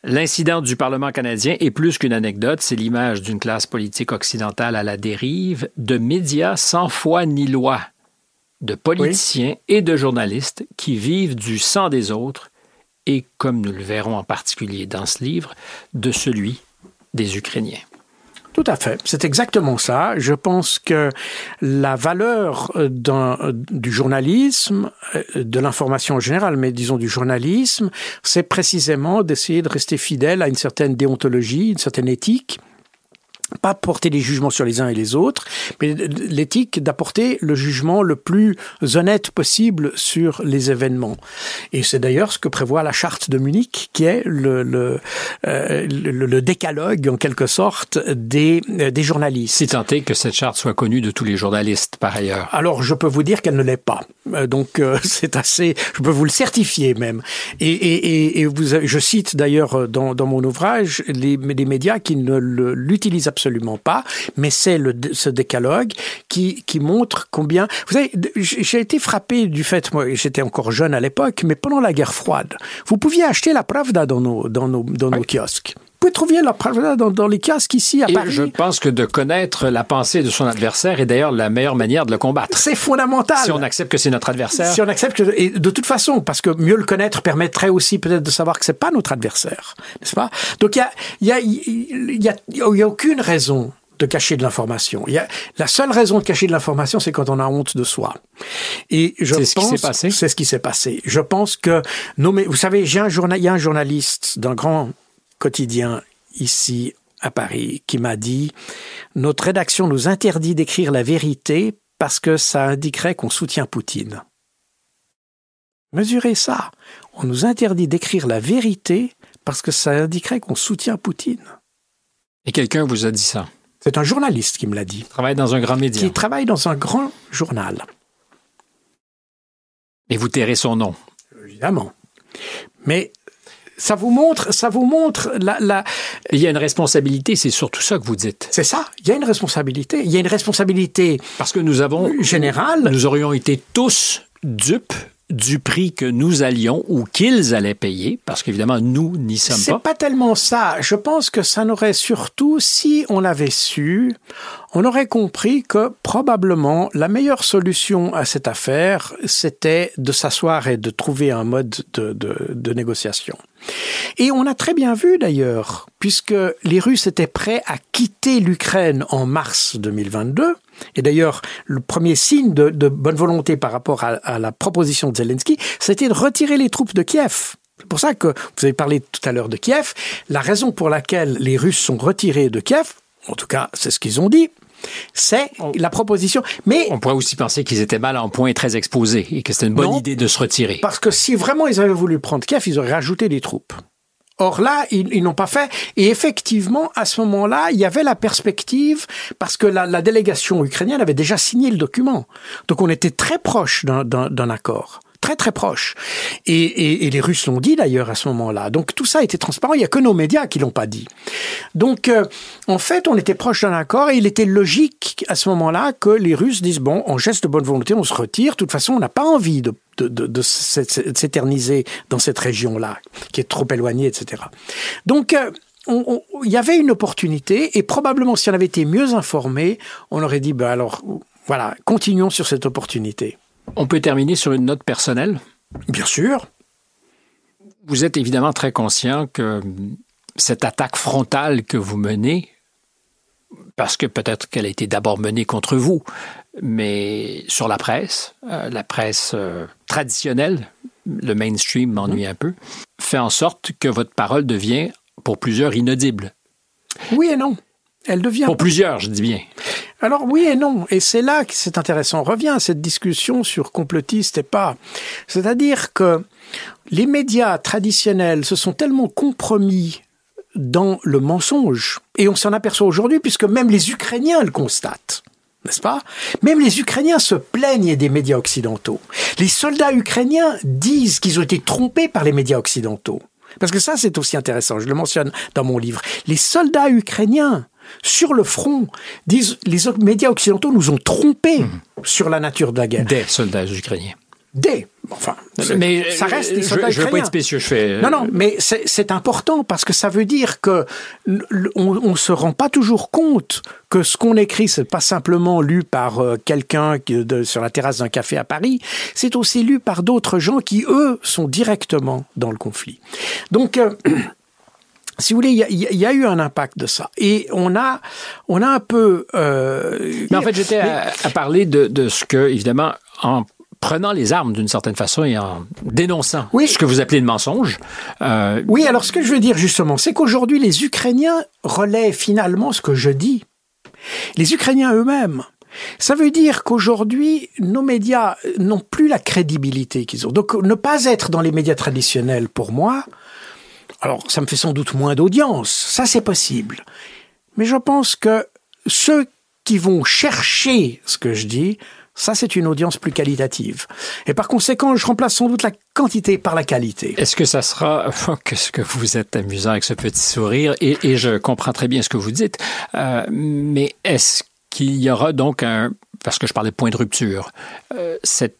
l'incident du Parlement canadien est plus qu'une anecdote, c'est l'image d'une classe politique occidentale à la dérive, de médias sans foi ni loi, de politiciens et de journalistes qui vivent du sang des autres et, comme nous le verrons en particulier dans ce livre, de celui des Ukrainiens. Tout à fait, c'est exactement ça. Je pense que la valeur euh, du journalisme, euh, de l'information en général, mais disons du journalisme, c'est précisément d'essayer de rester fidèle à une certaine déontologie, une certaine éthique, pas porter des jugements sur les uns et les autres, mais l'éthique d'apporter le jugement le plus honnête possible sur les événements. Et c'est d'ailleurs ce que prévoit la charte de Munich, qui est le, le, euh, le, décalogue, en quelque sorte, des, euh, des journalistes. C'est tenté que cette charte soit connue de tous les journalistes, par ailleurs. Alors, je peux vous dire qu'elle ne l'est pas. Euh, donc, (laughs) c'est assez... Je peux vous le certifier, même. Et, et, et vous, je cite d'ailleurs dans, dans mon ouvrage les, les médias qui ne l'utilisent absolument absolument pas, mais c'est ce décalogue qui, qui montre combien... Vous savez, j'ai été frappé du fait, moi j'étais encore jeune à l'époque, mais pendant la guerre froide, vous pouviez acheter la Pravda dans nos, dans nos, dans nos kiosques pouvez trouver la Pravda dans, dans, les kiosques ici à Et Paris. Je pense que de connaître la pensée de son adversaire est d'ailleurs la meilleure manière de le combattre. C'est fondamental. Si on accepte que c'est notre adversaire. Si on accepte que, et de toute façon, parce que mieux le connaître permettrait aussi peut-être de savoir que c'est pas notre adversaire, n'est-ce pas? Donc il y a, il y a, il y a, il y a aucune raison de cacher de l'information. Il y a, la seule raison de cacher de l'information, c'est quand on a honte de soi. Et je c'est ce qui s'est passé? C'est ce qui s'est passé. Je pense que, non mais vous savez, j'ai un journal, il y a un journaliste d'un grand quotidien ici à Paris qui m'a dit Notre rédaction nous interdit d'écrire la vérité parce que ça indiquerait qu'on soutient Poutine. Mesurez ça. On nous interdit d'écrire la vérité parce que ça indiquerait qu'on soutient Poutine. Et quelqu'un vous a dit ça? C'est un journaliste qui me l'a dit. Il travaille dans un grand média. Qui travaille dans un grand journal. Et vous tairez son nom. Évidemment. Mais ça vous montre, ça vous montre la, la... Il y a une responsabilité, c'est surtout ça que vous dites. C'est ça. Il y a une responsabilité. Il y a une responsabilité. Parce que nous avons. Générale. Nous aurions été tous dupes du prix que nous allions ou qu'ils allaient payer, parce qu'évidemment, nous n'y sommes pas. C'est pas tellement ça. Je pense que ça n'aurait surtout, si on l'avait su, on aurait compris que probablement la meilleure solution à cette affaire, c'était de s'asseoir et de trouver un mode de, de, de négociation. Et on a très bien vu d'ailleurs, puisque les Russes étaient prêts à quitter l'Ukraine en mars 2022, et d'ailleurs le premier signe de, bonne volonté par rapport à, à la proposition de Zelensky, c'était de retirer les troupes de Kiev. C'est pour ça que vous avez parlé tout à l'heure de Kiev. La raison pour laquelle les Russes sont retirés de Kiev, en tout cas c'est ce qu'ils ont dit, c'est la proposition. Mais on pourrait aussi penser qu'ils étaient mal en point et très exposés et que c'était une bonne idée de se retirer. Parce que si vraiment ils avaient voulu prendre Kiev, ils auraient rajouté des troupes. Or là, ils, ils n'ont pas fait. Et effectivement, à ce moment-là, il y avait la perspective, parce que la, la, délégation ukrainienne avait déjà signé le document. Donc on était très proche d'un accord très très proches. Et, les Russes l'ont dit d'ailleurs à ce moment-là. Donc tout ça était transparent. Il n'y a que nos médias qui l'ont pas dit. Donc euh, en fait, on était proche d'un accord et il était logique à ce moment-là que les Russes disent bon, en geste de bonne volonté, on se retire. De toute façon, on n'a pas envie de de, s'éterniser dans cette région-là, qui est trop éloignée, etc. Donc, euh, il y avait une opportunité et probablement si on avait été mieux informé, on aurait dit, ben alors voilà, continuons sur cette opportunité. On peut terminer sur une note personnelle? Bien sûr. Vous êtes évidemment très conscient que cette attaque frontale que vous menez, parce que peut-être qu'elle a été d'abord menée contre vous, mais sur la presse, euh, la presse euh, traditionnelle, le mainstream m'ennuie un peu, fait en sorte que votre parole devient pour plusieurs inaudible. Oui et non. Elle devient. Pour plusieurs, je dis bien. Alors oui et non, et c'est là que c'est intéressant. On revient à cette discussion sur complotiste et pas. C'est-à-dire que les médias traditionnels se sont tellement compromis dans le mensonge, et on s'en aperçoit aujourd'hui puisque même les Ukrainiens le constatent. N'est-ce pas? Même les Ukrainiens se plaignent des médias occidentaux. Les soldats ukrainiens disent qu'ils ont été trompés par les médias occidentaux. Parce que ça, c'est aussi intéressant, je le mentionne dans mon livre. Les soldats ukrainiens sur le front, disent les médias occidentaux nous ont trompés mmh. sur la nature de la guerre. Des soldats ukrainiens. Des. Enfin, mais ça reste des soldats je, je veux pas être spécieux, je fais. Non, non, mais c'est important parce que ça veut dire que on, on se rend pas toujours compte que ce qu'on écrit, c'est pas simplement lu par euh, quelqu'un sur la terrasse d'un café à Paris, c'est aussi lu par d'autres gens qui eux sont directement dans le conflit. Donc euh, si vous voulez, il y, a eu un impact de ça. Et on a, on a un peu. Euh, mais en fait, j'étais à, parler de, de, ce que, évidemment, en prenant les armes d'une certaine façon et en dénonçant oui. ce que vous appelez le mensonge. Euh... Oui, alors ce que je veux dire justement, c'est qu'aujourd'hui, les Ukrainiens relaient finalement ce que je dis. Les Ukrainiens eux-mêmes. Ça veut dire qu'aujourd'hui, nos médias n'ont plus la crédibilité qu'ils ont. Donc, ne pas être dans les médias traditionnels, pour moi, alors, ça me fait sans doute moins d'audience, ça c'est possible. Mais je pense que ceux qui vont chercher ce que je dis, ça, c'est une audience plus qualitative. Et par conséquent, je remplace sans doute la quantité par la qualité. Est-ce que ça sera... Qu'est-ce que vous êtes amusant avec ce petit sourire? Et, et je comprends très bien ce que vous dites. Euh, mais est-ce qu'il y aura donc un... Parce que je parlais de point de rupture. Euh, cette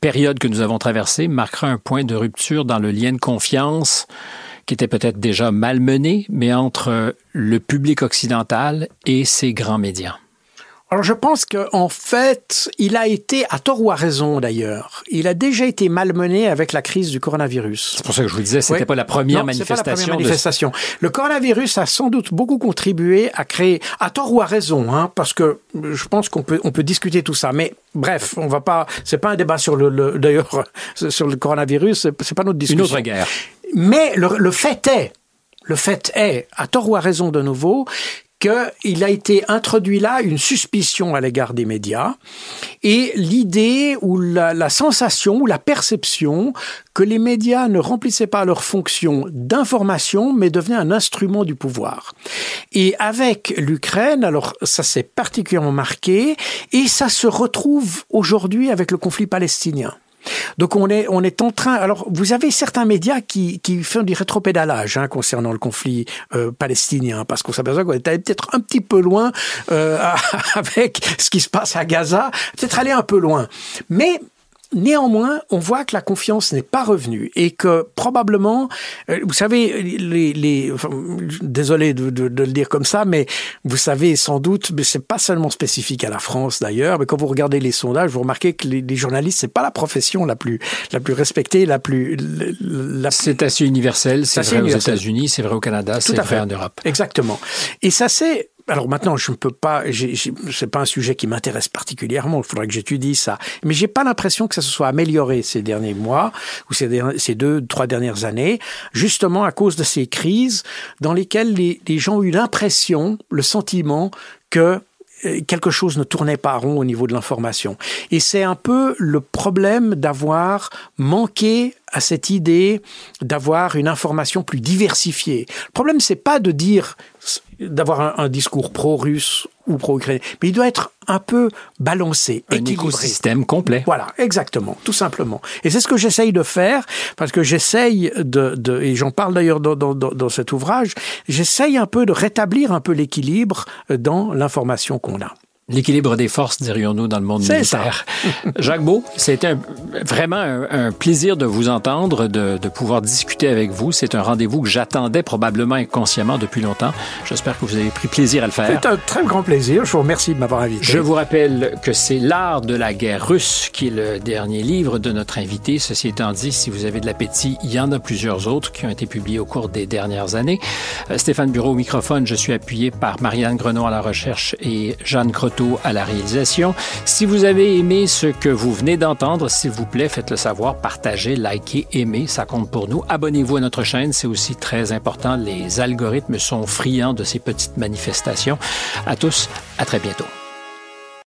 période que nous avons traversée marquera un point de rupture dans le lien de confiance qui était peut-être déjà malmené, mais entre le public occidental et ses grands médias? Alors je pense qu'en fait, il a été, à tort ou à raison d'ailleurs, il a déjà été malmené avec la crise du coronavirus. C'est pour ça que je vous disais, c'était n'était pas la première manifestation. Pas la première manifestation. Le coronavirus a sans doute beaucoup contribué à créer, à tort ou à raison, hein, parce que je pense qu'on peut, on peut discuter tout ça. Mais bref, on va pas, c'est pas un débat sur le, d'ailleurs, (laughs) sur le coronavirus, c'est pas notre discussion. Une autre guerre. Mais le, fait est, le fait est, à tort ou à raison de nouveau, qu'il a été introduit là une suspicion à l'égard des médias et l'idée ou la, sensation ou la perception que les médias ne remplissaient pas leur fonction d'information mais devenaient un instrument du pouvoir. Et avec l'Ukraine, alors ça s'est particulièrement marqué et ça se retrouve aujourd'hui avec le conflit palestinien. Donc on est, on est en train. Alors vous avez certains médias qui, qui font du rétropédalage hein, concernant le conflit euh, palestinien, parce qu'on s'aperçoit qu'on est peut-être un petit peu loin euh, (laughs) avec ce qui se passe à Gaza, peut-être aller un peu loin. Mais Néanmoins, on voit que la confiance n'est pas revenue et que probablement, euh, vous savez, les, les désolé de, de, de, le dire comme ça, mais vous savez sans doute, mais c'est pas seulement spécifique à la France d'ailleurs, mais quand vous regardez les sondages, vous remarquez que les, les journalistes, c'est pas la profession la plus la plus respectée, la plus. La... C'est assez universel, c'est vrai aux États-Unis, c'est vrai au Canada, c'est vrai en Europe. Exactement. Et ça c'est alors maintenant, je ne peux pas, c'est pas un sujet qui m'intéresse particulièrement. Il faudrait que j'étudie ça. Mais j'ai pas l'impression que ça se soit amélioré ces derniers mois ou ces, deux, trois dernières années, justement à cause de ces crises dans lesquelles les, les gens ont eu l'impression, le sentiment que euh, quelque chose ne tournait pas rond au niveau de l'information. Et c'est un peu le problème d'avoir manqué à cette idée d'avoir une information plus diversifiée. Le problème, c'est pas de dire d'avoir un, discours pro-russe ou pro-ukrainien, mais il doit être un peu balancé, un écosystème complet. Voilà, exactement, tout simplement. Et c'est ce que j'essaye de faire, parce que j'essaye de, de et j'en parle d'ailleurs dans, dans, dans, cet ouvrage, j'essaye un peu de rétablir un peu l'équilibre dans l'information qu'on a. L'équilibre des forces, dirions-nous, dans le monde militaire. Jacques Beau, c'était vraiment un, plaisir de vous entendre, de, de pouvoir discuter avec vous. C'est un rendez-vous que j'attendais probablement inconsciemment depuis longtemps. J'espère que vous avez pris plaisir à le faire. C'est un très grand plaisir. Je vous remercie de m'avoir invité. Je vous rappelle que c'est L'art de la guerre russe qui est le dernier livre de notre invité. Ceci étant dit, si vous avez de l'appétit, il y en a plusieurs autres qui ont été publiés au cours des dernières années. Euh, Stéphane Bureau au microphone. Je suis appuyé par Marianne Grenon à la recherche et Jeanne Croteau à la réalisation. Si vous avez aimé ce que vous venez d'entendre, s'il vous plaît, faites-le savoir, partagez, likez, aimez, ça compte pour nous. Abonnez-vous à notre chaîne, c'est aussi très important. Les algorithmes sont friands de ces petites manifestations. À tous, à très bientôt.